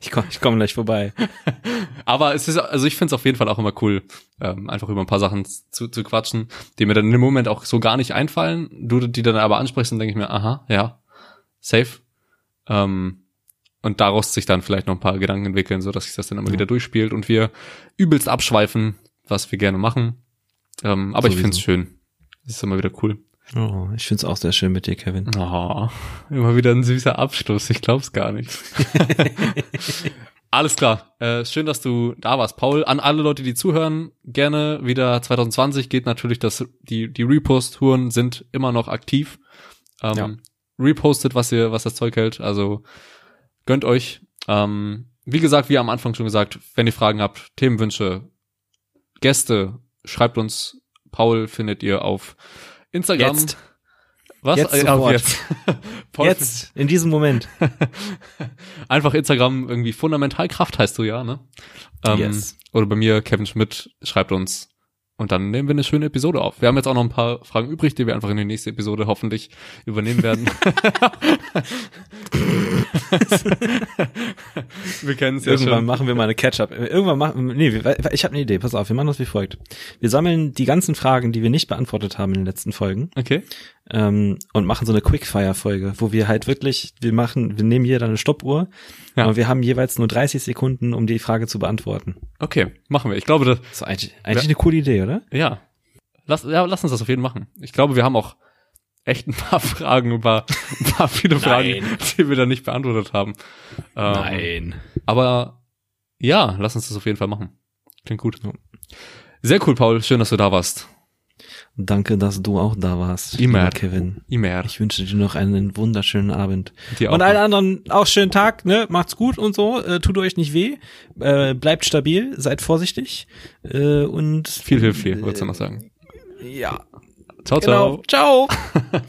ich komme ich komm gleich vorbei. Aber es ist, also ich finde es auf jeden Fall auch immer cool, ähm, einfach über ein paar Sachen zu, zu quatschen, die mir dann in dem Moment auch so gar nicht einfallen. Du die dann aber ansprichst, dann denke ich mir, aha, ja, safe. Ähm, und daraus sich dann vielleicht noch ein paar Gedanken entwickeln, so dass sich das dann immer ja. wieder durchspielt und wir übelst abschweifen, was wir gerne machen. Ähm, aber Sowieso. ich finde es schön. Das ist immer wieder cool. Oh, ich find's auch sehr schön mit dir, Kevin. Oh, immer wieder ein süßer Abschluss. Ich glaub's gar nicht. Alles klar. Äh, schön, dass du da warst, Paul. An alle Leute, die zuhören, gerne wieder 2020 geht natürlich, dass die die Repost-Touren sind immer noch aktiv. Ähm, ja. Repostet, was ihr, was das Zeug hält. Also gönnt euch. Ähm, wie gesagt, wie am Anfang schon gesagt, wenn ihr Fragen habt, Themenwünsche, Gäste, schreibt uns. Paul findet ihr auf Instagram. Jetzt. Was? Jetzt, äh, sofort. jetzt. jetzt, in diesem Moment. Einfach Instagram irgendwie Fundamentalkraft heißt du ja, ne? Ähm, yes. Oder bei mir, Kevin Schmidt, schreibt uns und dann nehmen wir eine schöne Episode auf. Wir haben jetzt auch noch ein paar Fragen übrig, die wir einfach in die nächste Episode hoffentlich übernehmen werden. wir kennen es ja Irgendwann schon. machen wir mal eine Catch-up. Irgendwann machen, nee, ich habe eine Idee. Pass auf, wir machen das wie folgt. Wir sammeln die ganzen Fragen, die wir nicht beantwortet haben in den letzten Folgen. Okay. Ähm, und machen so eine Quickfire-Folge, wo wir halt wirklich, wir machen, wir nehmen hier dann eine Stoppuhr ja. und wir haben jeweils nur 30 Sekunden, um die Frage zu beantworten. Okay, machen wir. Ich glaube, das, das ist eigentlich, eigentlich ja. eine coole Idee, oder? Ja. Lass, ja, lass uns das auf jeden Fall machen. Ich glaube, wir haben auch echt ein paar Fragen, ein paar, ein paar viele Fragen, die wir da nicht beantwortet haben. Ähm, Nein. Aber ja, lass uns das auf jeden Fall machen. Klingt gut. Sehr cool, Paul. Schön, dass du da warst. Danke, dass du auch da warst. Immer. Kevin. Immer. Ich wünsche dir noch einen wunderschönen Abend. Dir auch und allen anderen auch schönen Tag, ne? Macht's gut und so. Äh, tut euch nicht weh. Äh, bleibt stabil, seid vorsichtig. Äh, und viel hilft viel, würdest du noch sagen. Ja. Ciao, ciao. Genau. Ciao.